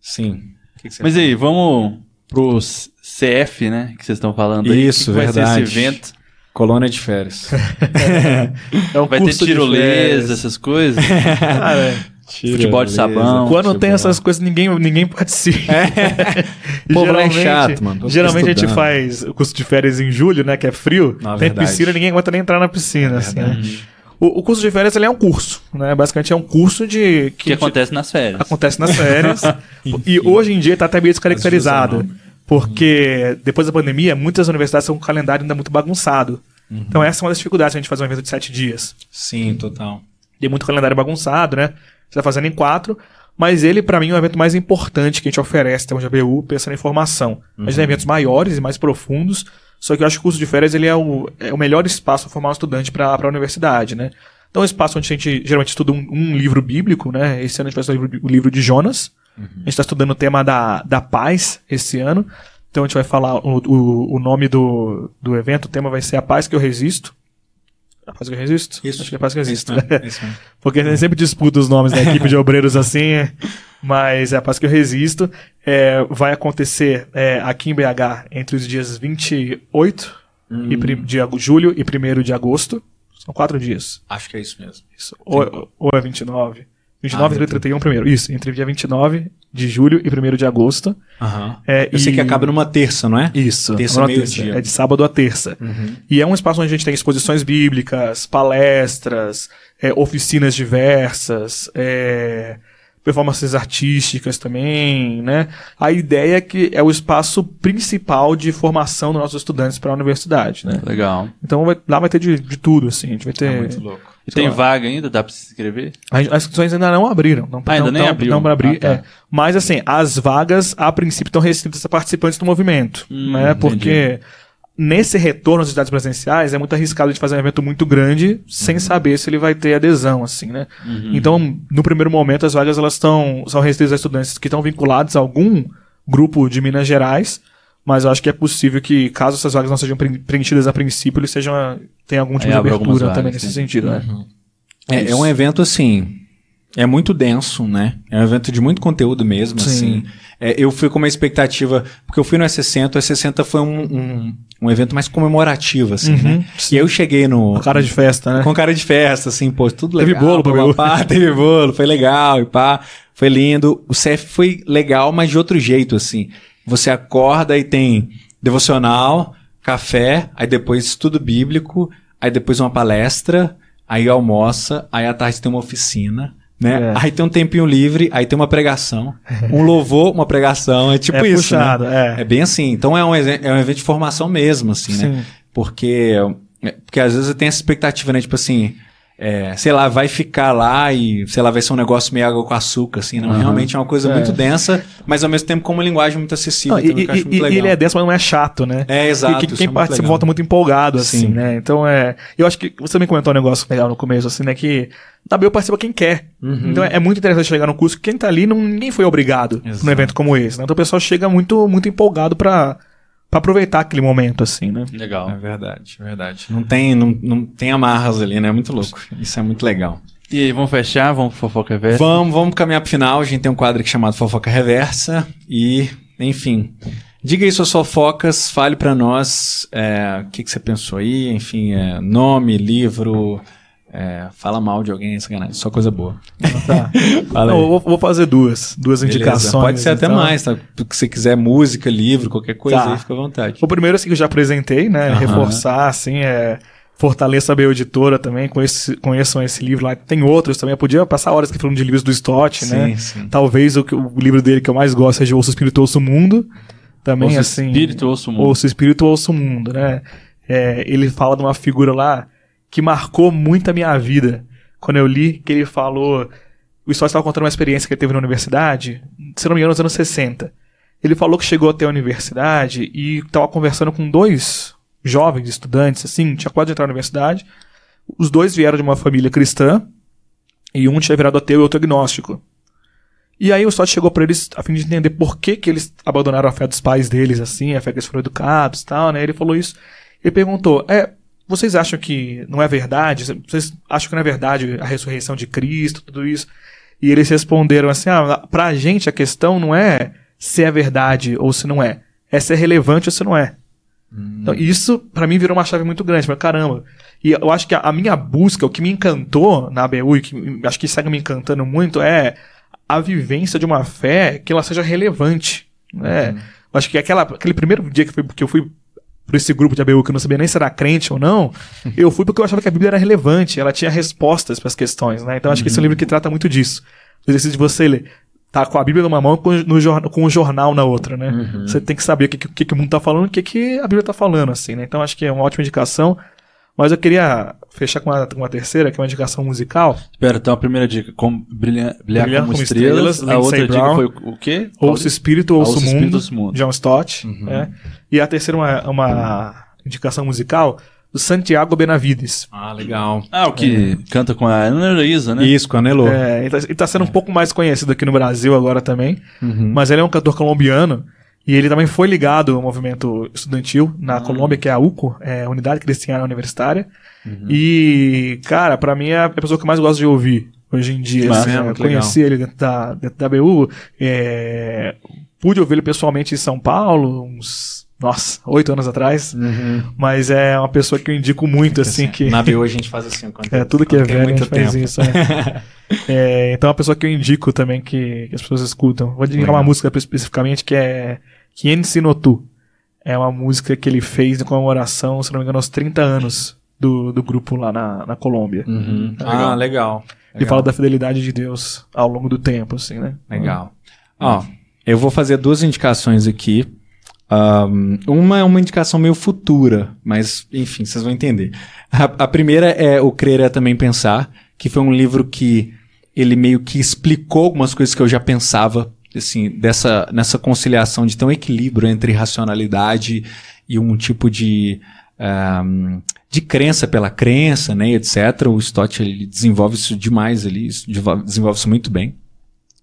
Sim. Que que Mas fala? aí, vamos pros CF, né? Que vocês estão falando aí. Isso, que verdade. Vai ser esse evento. Colônia de férias. é um Vai ter tirolesa, essas coisas? ah, é. Futebol de sabão. Quando tem essas coisas, ninguém, ninguém participa. É. Pô, é chato, mano. geralmente a gente faz o curso de férias em julho, né? Que é frio. Não, tem verdade. piscina, ninguém aguenta nem entrar na piscina. É assim, né? o, o, curso de férias ele é um curso, né? Basicamente é um curso de. Que, que acontece nas férias. Acontece nas férias. e hoje em dia está até meio descaracterizado. Porque depois da pandemia, muitas universidades têm um calendário ainda muito bagunçado. Uhum. Então essa é uma das dificuldades de a gente fazer um evento de sete dias. Sim, total. Tem muito calendário bagunçado, né? Você tá fazendo em quatro, mas ele, para mim, é o evento mais importante que a gente oferece, temos a BU, pensando em formação. Uhum. A gente tem eventos maiores e mais profundos, só que eu acho que o curso de férias ele é, o, é o melhor espaço para formar um estudante para a universidade, né? Então é um espaço onde a gente geralmente estuda um, um livro bíblico, né? Esse ano a gente vai estudar o livro, o livro de Jonas, Uhum. A gente está estudando o tema da, da paz esse ano. Então a gente vai falar o, o, o, nome do, do evento, o tema vai ser A Paz que eu Resisto. A Paz que eu Resisto? Isso. Acho que é A Paz que eu Resisto. Isso, né? Isso, Porque a gente sempre disputa os nomes da equipe de obreiros assim, mas é A Paz que eu Resisto. É, vai acontecer é, aqui em BH entre os dias 28 hum. e, de julho e 1 de agosto. São quatro dias. Acho que é isso mesmo. Isso. Ou, ou é 29. 29 ah, e 31 primeiro. Isso, entre dia 29 de julho e 1 de agosto. Uhum. É, Eu e... sei que acaba numa terça, não é? Isso. Terça meio terça. dia. É de sábado a terça. Uhum. E é um espaço onde a gente tem exposições bíblicas, palestras, é, oficinas diversas, é, performances artísticas também, né? A ideia é que é o espaço principal de formação dos nossos estudantes para a universidade, né? Legal. Então vai, lá vai ter de, de tudo, assim. A gente vai ter. É muito louco. E tem vaga ainda? Dá pra se inscrever? As as inscrições ainda não abriram. Não, Ah, ainda não, nem não, abriu. Não para abrir, Ah, tá. é. Mas assim, as vagas a princípio estão restritas a participantes do movimento, Hum, né? Porque nesse retorno às atividades presenciais é muito arriscado de fazer um evento muito grande Uhum. sem saber se ele vai ter adesão, assim, né? Então, no primeiro momento, as vagas elas estão são restritas a estudantes que estão vinculados a algum grupo de Minas Gerais. Mas eu acho que é possível que, caso essas vagas não sejam pre- preenchidas a princípio, eles sejam. tenham algum tipo Aí de abertura vagas, também nesse sim. sentido, né? É, é um evento assim. É muito denso, né? É um evento de muito conteúdo mesmo, Sim. assim. É, eu fui com uma expectativa, porque eu fui no E60, o E60 foi um, um, um evento mais comemorativo, assim, Uhum, né? E aí eu cheguei no. Cara de festa, né? Com cara de festa, assim, pô, tudo Teve legal. bolo pra pá, ver. pá, teve bolo, foi legal e pá, foi lindo. O CF foi legal, mas de outro jeito, assim. Você acorda e tem devocional, café, aí depois estudo bíblico, aí depois uma palestra, aí almoça, aí à tarde tem uma oficina. Né? É. Aí tem um tempinho livre, aí tem uma pregação, um louvor, uma pregação, é tipo É isso. puxado, né? é. é bem assim. Então é um, é um evento de formação mesmo, assim, né? Sim. Porque, é, porque às vezes eu tenho essa expectativa, né? Tipo assim, é, sei lá, vai ficar lá e, sei lá, vai ser um negócio meio água com açúcar, assim, não. Realmente é uma coisa É. muito densa, mas ao mesmo tempo com uma linguagem muito acessível. Não, e, eu e- acho muito e- e ele é denso, mas não é chato, né? É, exato, E que- quem é participa legal. volta muito empolgado, assim, Sim. né? Então é. Eu acho que você também comentou um negócio legal no começo, assim, né? Que da BU participa quem quer. Uhum. Então é muito interessante chegar no curso. Quem tá ali, não, ninguém foi obrigado Exato. num evento como esse, né? Então o pessoal chega muito, muito empolgado pra, pra aproveitar aquele momento, assim, né? Legal. É verdade, é verdade. Não tem, não, não tem amarras ali, né? É muito louco. Isso é muito legal. E aí, vamos fechar? Vamos pro Fofoca Reversa? Vamos, vamos caminhar pro final. A gente tem um quadro aqui chamado Fofoca Reversa. E, enfim, diga aí suas fofocas, fale pra nós é, o que, que você pensou aí. Enfim, é, nome, livro, é, fala mal de alguém, sacanagem. Só coisa boa. Tá. Fala Não, vou, vou fazer duas. Duas Beleza. indicações. Pode ser até então. mais, tá? Que você quiser, música, livro, qualquer coisa Tá. aí, fica à vontade. O primeiro, assim, que eu já apresentei, né? Reforçar, assim, é. Fortaleça a Bel Editora também, conheçam, conheçam esse livro lá. Tem outros também, eu podia passar horas aqui falando de livros do Stott, né? Sim, sim. Talvez o, o livro dele que eu mais gosto seja Ouço o Espírito, Ouço o Mundo. Também, assim... Espírito, Ouço o Mundo. Ouço o Espírito, Ouço o Mundo, né? É, ele fala de uma figura lá que marcou muito a minha vida. Quando eu li, que ele falou... O Stott estava contando uma experiência que ele teve na universidade, se não me engano, nos anos 60. Ele falou que chegou até a universidade e estava conversando com dois jovens estudantes, assim, tinha quase de entrar na universidade. Os dois vieram de uma família cristã e um tinha virado ateu e outro agnóstico. E aí o Stott chegou para eles a fim de entender por que, que eles abandonaram a fé dos pais deles, assim, a fé que eles foram educados e tal, né? Ele falou isso. Ele perguntou: É, vocês acham que não é verdade? Vocês acham que não é verdade a ressurreição de Cristo, tudo isso? E eles responderam assim: Ah, pra gente a questão não é se é verdade ou se não é, é se é relevante ou se não é. Então, isso, pra mim, virou uma chave muito grande. Mas, caramba. E eu acho que a, a minha busca, o que me encantou na ABU, e que acho que segue me encantando muito, é a vivência de uma fé que ela seja relevante. Né? Eu acho que aquela, aquele primeiro dia que, foi, que eu fui por esse grupo de ABU, que eu não sabia nem se era crente ou não, eu fui porque eu achava que a Bíblia era relevante, ela tinha respostas para as questões. Né? Então, acho que esse é um livro que trata muito disso. O exercício de você ler tá com a Bíblia numa mão e com, no com o jornal na outra, né? Você tem que saber o que, que, que o mundo tá falando e o que, que a Bíblia tá falando, assim, né? Então acho que é uma ótima indicação. Mas eu queria fechar com uma, com uma terceira, que é uma indicação musical. Espera, então a primeira dica, como brilhar, brilhar, Brilhar como, como estrelas. estrelas, A outra Brown. foi o o quê? Ouça o Espírito, Ah, Ouça o Ouça o Espírito, Mundo, Mundo. John Stott. né? E a terceira uma, uma indicação musical do Santiago Benavides. Ah, legal. Ah, o que canta com a Ana Heloísa, né? Isso, com a Nelô. É, ele, tá, ele tá sendo um pouco mais conhecido aqui no Brasil agora também. Uhum. Mas ele é um cantor colombiano. E ele também foi ligado ao movimento estudantil na Colômbia, que é a UCO, é a Unidade Cristiana Universitária. E, cara, pra mim é a pessoa que eu mais gosto de ouvir hoje em dia. Massa, assim, eu muito conheci ele dentro da, dentro da BU. é, pude ouvir ele pessoalmente em São Paulo, uns, nossa, oito anos atrás. Uhum. Mas é uma pessoa que eu indico muito, assim, que... Na BO a gente faz assim. Quando É, tudo que é velho a gente faz tempo. isso. é. É, então é uma pessoa que eu indico também que, que as pessoas escutam. Vou indicar Legal. uma música especificamente que é Quien Sino Tu. É uma música que ele fez em comemoração, se não me engano, aos 30 anos do, do grupo lá na, na Colômbia. Uhum. Tá legal. Ah, legal. Ele fala da fidelidade de Deus ao longo do tempo, assim, né? Legal. Ó, eu vou fazer duas indicações aqui. Um, uma é uma indicação meio futura, mas enfim, vocês vão entender. A, a, primeira é O Crer é Também Pensar, que foi um livro que ele meio que explicou algumas coisas que eu já pensava, assim, dessa, nessa conciliação de ter um equilíbrio entre racionalidade e um tipo de um, de crença pela crença, né, etc. O Stott ele desenvolve isso demais ali, desenvolve isso muito bem.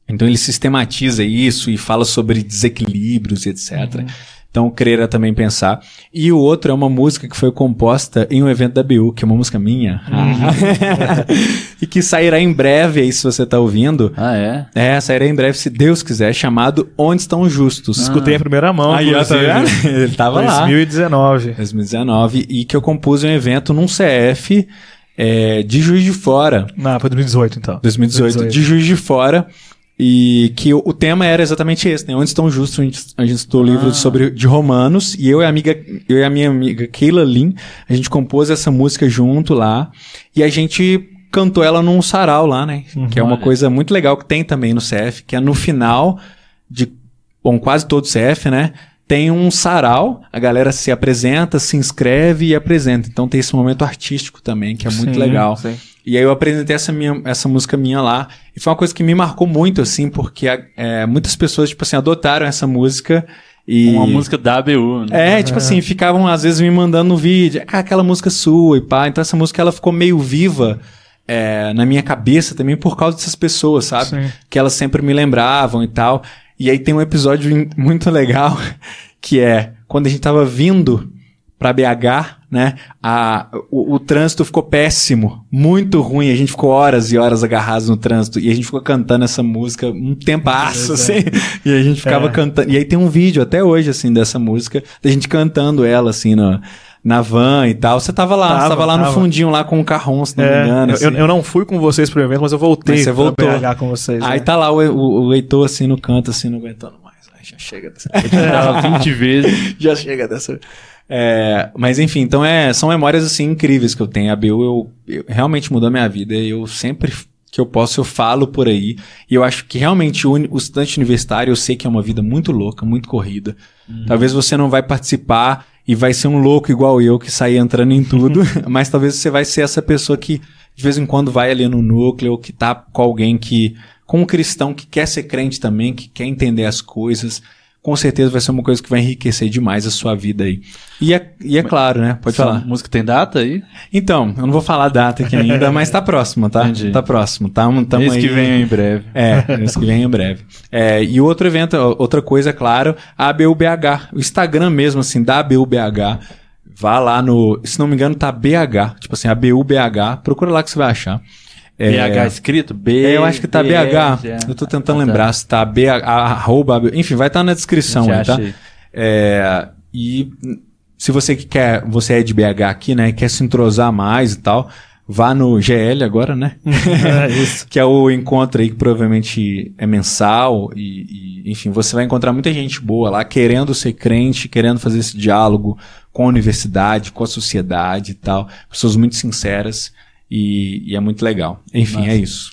Então ele sistematiza isso e fala sobre desequilíbrios, etc. Uhum. Então, crer é também pensar. E o outro é uma música que foi composta em um evento da BU, que é uma música minha. Uhum. e que sairá em breve aí, se você está ouvindo. Ah, é? É, sairá em breve, se Deus quiser, chamado Onde Estão os Justos. Ah. Escutei a primeira mão. Aí, ó, tá vendo? Ele tava 2019. lá. 2019. E que eu compus um evento num CF é, de Juiz de Fora. Não, foi 2018 então. 2018. 2018. De Juiz de Fora. E que o, o, tema era exatamente esse, né? Onde estão justos? A gente, a gente estudou ah. livro sobre, de Romanos, e eu e, a amiga, eu e a minha amiga Keila Lin, a gente compôs essa música junto lá, e a gente cantou ela num sarau lá, né? Uhum, que é uma olha. coisa muito legal que tem também no CF, que é no final de, bom, quase todo CF, né? Tem um sarau, a galera se apresenta, se inscreve e apresenta. Então tem esse momento artístico também, que é muito sim, legal. Sim. E aí eu apresentei essa, minha, essa música minha lá. E foi uma coisa que me marcou muito, assim, porque é, muitas pessoas, tipo assim, adotaram essa música. E... Uma música da ABU, né? É, tipo assim, ficavam às vezes me mandando no vídeo, ah, aquela música sua e pá. Então essa música ela ficou meio viva é, na minha cabeça também por causa dessas pessoas, sabe? Sim. Que elas sempre me lembravam e tal. E aí tem um episódio muito legal que é quando a gente tava vindo para BH, né? A, o, o, trânsito ficou péssimo, muito ruim. A gente ficou horas e horas agarrados no trânsito e a gente ficou cantando essa música um tempasso, é, assim. E a gente ficava é. cantando. E aí tem um vídeo até hoje, assim, dessa música, da gente cantando ela, assim, no, na van e tal. Você tava lá, tava, você tava lá tava. no fundinho lá com o carrão, se não é, me engano. Assim. Eu, eu, não fui com vocês pro evento, mas eu voltei mas você voltou. BH com vocês. Aí né? tá lá o, o, o Heitor, assim, no canto, assim, não aguentando mais. Aí já chega dessa. Tava 20 vezes. Já chega dessa. É, mas enfim, então é, são memórias assim incríveis que eu tenho. A BU eu, eu, realmente mudou a minha vida. Eu sempre que eu posso, eu falo por aí. E eu acho que realmente o, o estudante universitário, eu sei que é uma vida muito louca, muito corrida. Uhum. Talvez você não vai participar e vai ser um louco igual eu que sai entrando em tudo, mas talvez você vai ser essa pessoa que de vez em quando vai ali no núcleo, que tá com alguém que com um cristão que quer ser crente também, que quer entender as coisas com certeza vai ser uma coisa que vai enriquecer demais a sua vida aí. E é, e é claro, né? Pode falar. A música tem data aí? Então, eu não vou falar data aqui ainda, mas tá próximo, tá? Entendi. Tá próximo. Tá, tamo mês aí... que vem em breve. É, mês que vem em breve. É, e outro evento, outra coisa, é claro, a ABUBH. O Instagram mesmo, assim, da ABUBH. Vá lá no. Se não me engano, tá BH. Tipo assim, ABUBH. Procura lá que você vai achar. É, BH escrito? B. É, eu acho que tá BH. Eu tô tentando ah, tá. lembrar se tá BH, arroba, enfim, vai estar tá na descrição aí, tá? É, e se você que quer, você é de BH aqui, né, quer se entrosar mais e tal, vá no GL agora, né? É isso. que é o encontro aí que provavelmente é mensal e, e, enfim, você vai encontrar muita gente boa lá querendo ser crente, querendo fazer esse diálogo com a universidade, com a sociedade e tal. Pessoas muito sinceras. E, e é muito legal. Enfim, Nossa. é isso.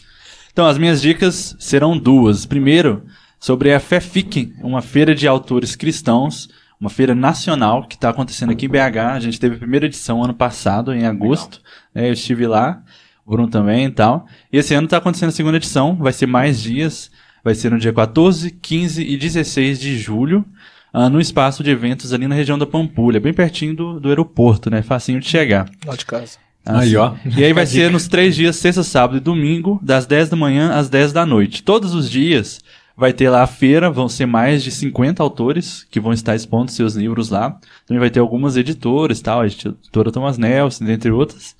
Então, as minhas dicas serão duas. Primeiro, sobre a FEFIC, uma feira de autores cristãos, uma feira nacional que está acontecendo aqui em BH. A gente teve a primeira edição ano passado, em agosto. Né, eu estive lá, o Bruno também e tal. E esse ano está acontecendo a segunda edição, vai ser mais dias. Vai ser no dia 14, 15 e 16 de julho, uh, no espaço de eventos ali na região da Pampulha, bem pertinho do, do aeroporto, né? Facinho de chegar. Lá de casa. Assim. Aí, ó. E aí vai ser nos três dias, sexta, sábado e domingo, das 10 da manhã às 10 da noite. Todos os dias vai ter lá a feira, vão ser mais de 50 autores que vão estar expondo seus livros lá. Também vai ter algumas editoras tal, a editora Thomas Nelson, entre outras.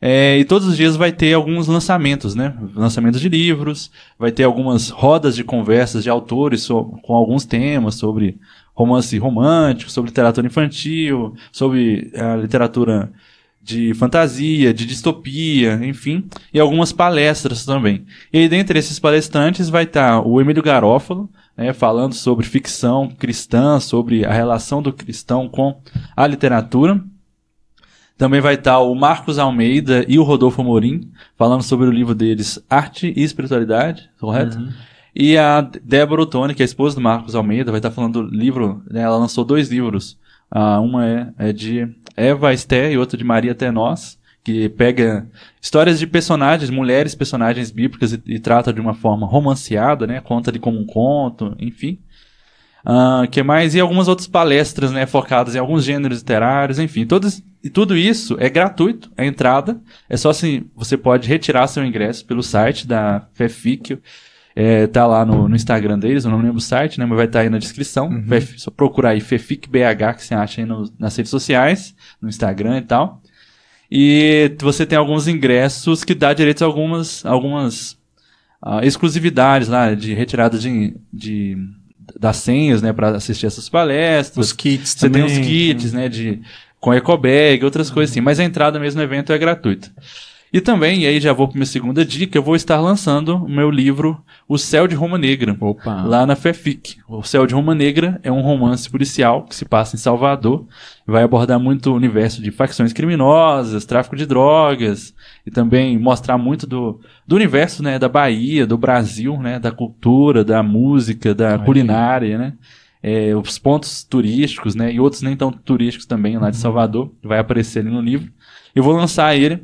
É, e todos os dias vai ter alguns lançamentos, né? Lançamentos de livros, vai ter algumas rodas de conversas de autores so, com alguns temas sobre romance romântico, sobre literatura infantil, sobre a literatura de fantasia, de distopia, enfim, e algumas palestras também. E aí, dentre esses palestrantes vai estar o Emílio Garófalo, né, falando sobre ficção cristã, sobre a relação do cristão com a literatura. Também vai estar o Marcos Almeida e o Rodolfo Morim, falando sobre o livro deles Arte e Espiritualidade, correto? Uhum. E a Débora Ottoni, que é a esposa do Marcos Almeida, vai estar falando do livro, né, ela lançou dois livros. Uh, uma é, é, de Eva Esté e outra de Maria Até Nós, que pega histórias de personagens, mulheres personagens bíblicas e, e trata de uma forma romanceada, né? Conta ali como um conto, enfim. Uh, que mais? E algumas outras palestras, né? Focadas em alguns gêneros literários, enfim. Todos, e tudo isso é gratuito, a entrada. É só assim, você pode retirar seu ingresso pelo site da FEFIC. É, tá lá no, no, Instagram deles, eu não lembro o site, né? Mas vai estar tá aí na descrição. Uhum. só procurar aí FEFICBH, que você acha aí no, nas redes sociais, no Instagram e tal. E você tem alguns ingressos que dá direito a algumas, algumas uh, exclusividades lá, de retirada de, de das senhas, né, para assistir essas palestras. Os kits Você também. tem os kits, né, de com ecobag, outras coisas assim. Mas a entrada mesmo no evento é gratuita. E também, e aí já vou para minha segunda dica, eu vou estar lançando o meu livro O Céu de Roma Negra, Opa. lá na FEFIC. O Céu de Roma Negra é um romance policial que se passa em Salvador, vai abordar muito o universo de facções criminosas, tráfico de drogas, e também mostrar muito do, do universo né, da Bahia, do Brasil, né, da cultura, da música, da culinária, né? É, os pontos turísticos, né? E outros nem tão turísticos também lá de uhum. Salvador, vai aparecer ali no livro. Eu vou lançar ele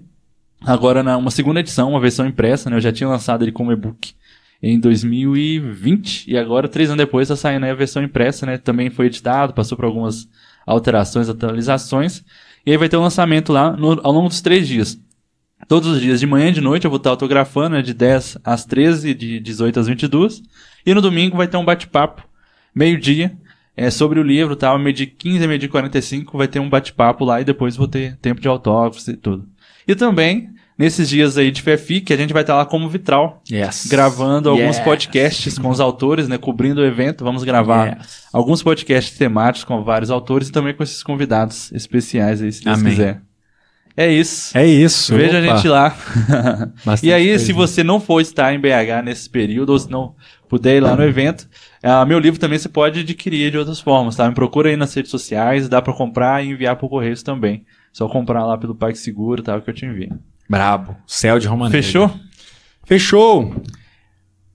agora na uma segunda edição, uma versão impressa, né? Eu já tinha lançado ele como e-book em 2020 e agora, três anos depois, está saindo a versão impressa, né? Também foi editado, passou por algumas alterações, atualizações. E aí vai ter o um lançamento lá no, ao longo dos três dias. Todos os dias, de manhã e de noite, eu vou estar autografando, né, de 10 às 13, de 18 às 22. E no domingo vai ter um bate-papo, meio-dia, é, sobre o livro, tal, meio de 15 a meio de 45, vai ter um bate-papo lá e depois vou ter tempo de autógrafos e tudo. E também, nesses dias aí de FEFIC, a gente vai estar lá como vitral. Yes. Gravando alguns yes. podcasts com os autores, né? Cobrindo o evento. Vamos gravar yes. alguns podcasts temáticos com vários autores e também com esses convidados especiais aí, se Deus quiser. É isso. É isso. Veja Opa. a gente lá. e aí, se você não for estar em BH nesse período, ou se não puder ir lá no evento, uh, meu livro também você pode adquirir de outras formas, tá? Me procura aí nas redes sociais, dá para comprar e enviar por correio também. Só comprar lá pelo Parque Seguro, tal, que eu te envio. Brabo. Céu de Roma Fechou? Fechou.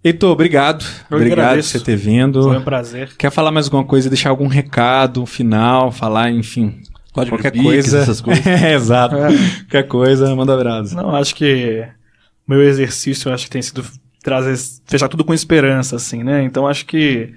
Heitor, obrigado. Eu obrigado por você ter vindo. Foi um prazer. Quer falar mais alguma coisa, deixar algum recado final, falar, enfim, Pode qualquer coisa. Essas coisas. é, exato. É. Qualquer coisa, manda abraço. Não, acho que o meu exercício acho que tem sido trazer fechar tudo com esperança assim, né? Então acho que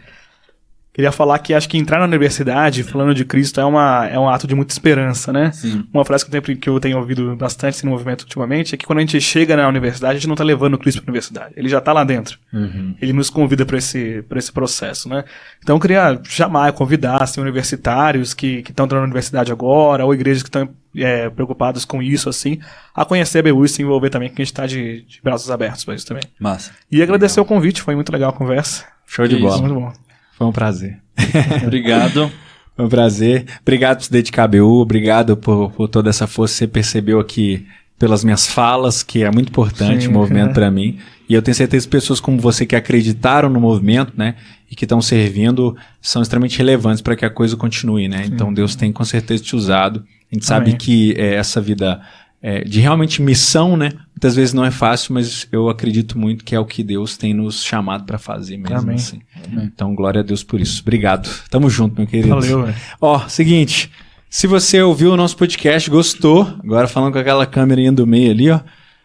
Queria falar que acho que entrar na universidade, falando de Cristo, é, uma, é um ato de muita esperança, né? Sim. Uma frase que eu, tenho, que eu tenho ouvido bastante no movimento ultimamente é que quando a gente chega na universidade, a gente não está levando o Cristo para a universidade. Ele já está lá dentro. Uhum. Ele nos convida para esse, esse processo, né? Então eu queria chamar, convidar assim, universitários que estão entrando na universidade agora, ou igrejas que estão é, preocupados com isso, assim, a conhecer a BU e se envolver também, que a gente está de, de braços abertos para isso também. Massa. E agradecer legal. o convite, foi muito legal a conversa. Show de bola. Muito bom. Foi um prazer. Obrigado. Foi um prazer. Obrigado por se dedicar à BU, obrigado por, por toda essa força que você percebeu aqui pelas minhas falas, que é muito importante Sim, o movimento para mim. E eu tenho certeza que pessoas como você que acreditaram no movimento, né, e que estão servindo, são extremamente relevantes para que a coisa continue, né? Sim. Então Deus tem com certeza te usado. A gente Amém. sabe que é, essa vida é, de realmente missão, né? Muitas vezes não é fácil, mas eu acredito muito que é o que Deus tem nos chamado para fazer mesmo. Amém. Assim. Amém. Então, glória a Deus por isso. Obrigado. Tamo junto, meu querido. Valeu. Véio. Ó, seguinte. Se você ouviu o nosso podcast, gostou, agora falando com aquela câmera do meio ali, ó.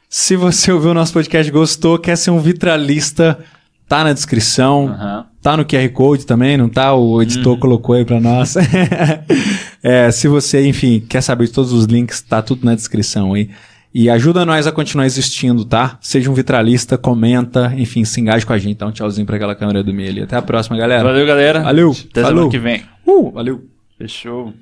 Se você ouviu o nosso podcast, gostou, quer ser um vitralista, tá na descrição. Uhum. Tá no QR Code também, não tá? O editor uhum. colocou aí para nós. é, se você, enfim, quer saber de todos os links, tá tudo na descrição aí. E ajuda nós a continuar existindo, tá? Seja um vitralista, comenta, enfim, se engaje com a gente. Dá um tchauzinho pra aquela câmera do meio ali. Até a próxima, galera. Valeu, galera. Valeu. Até Falou. semana que vem. Uh, valeu. Fechou.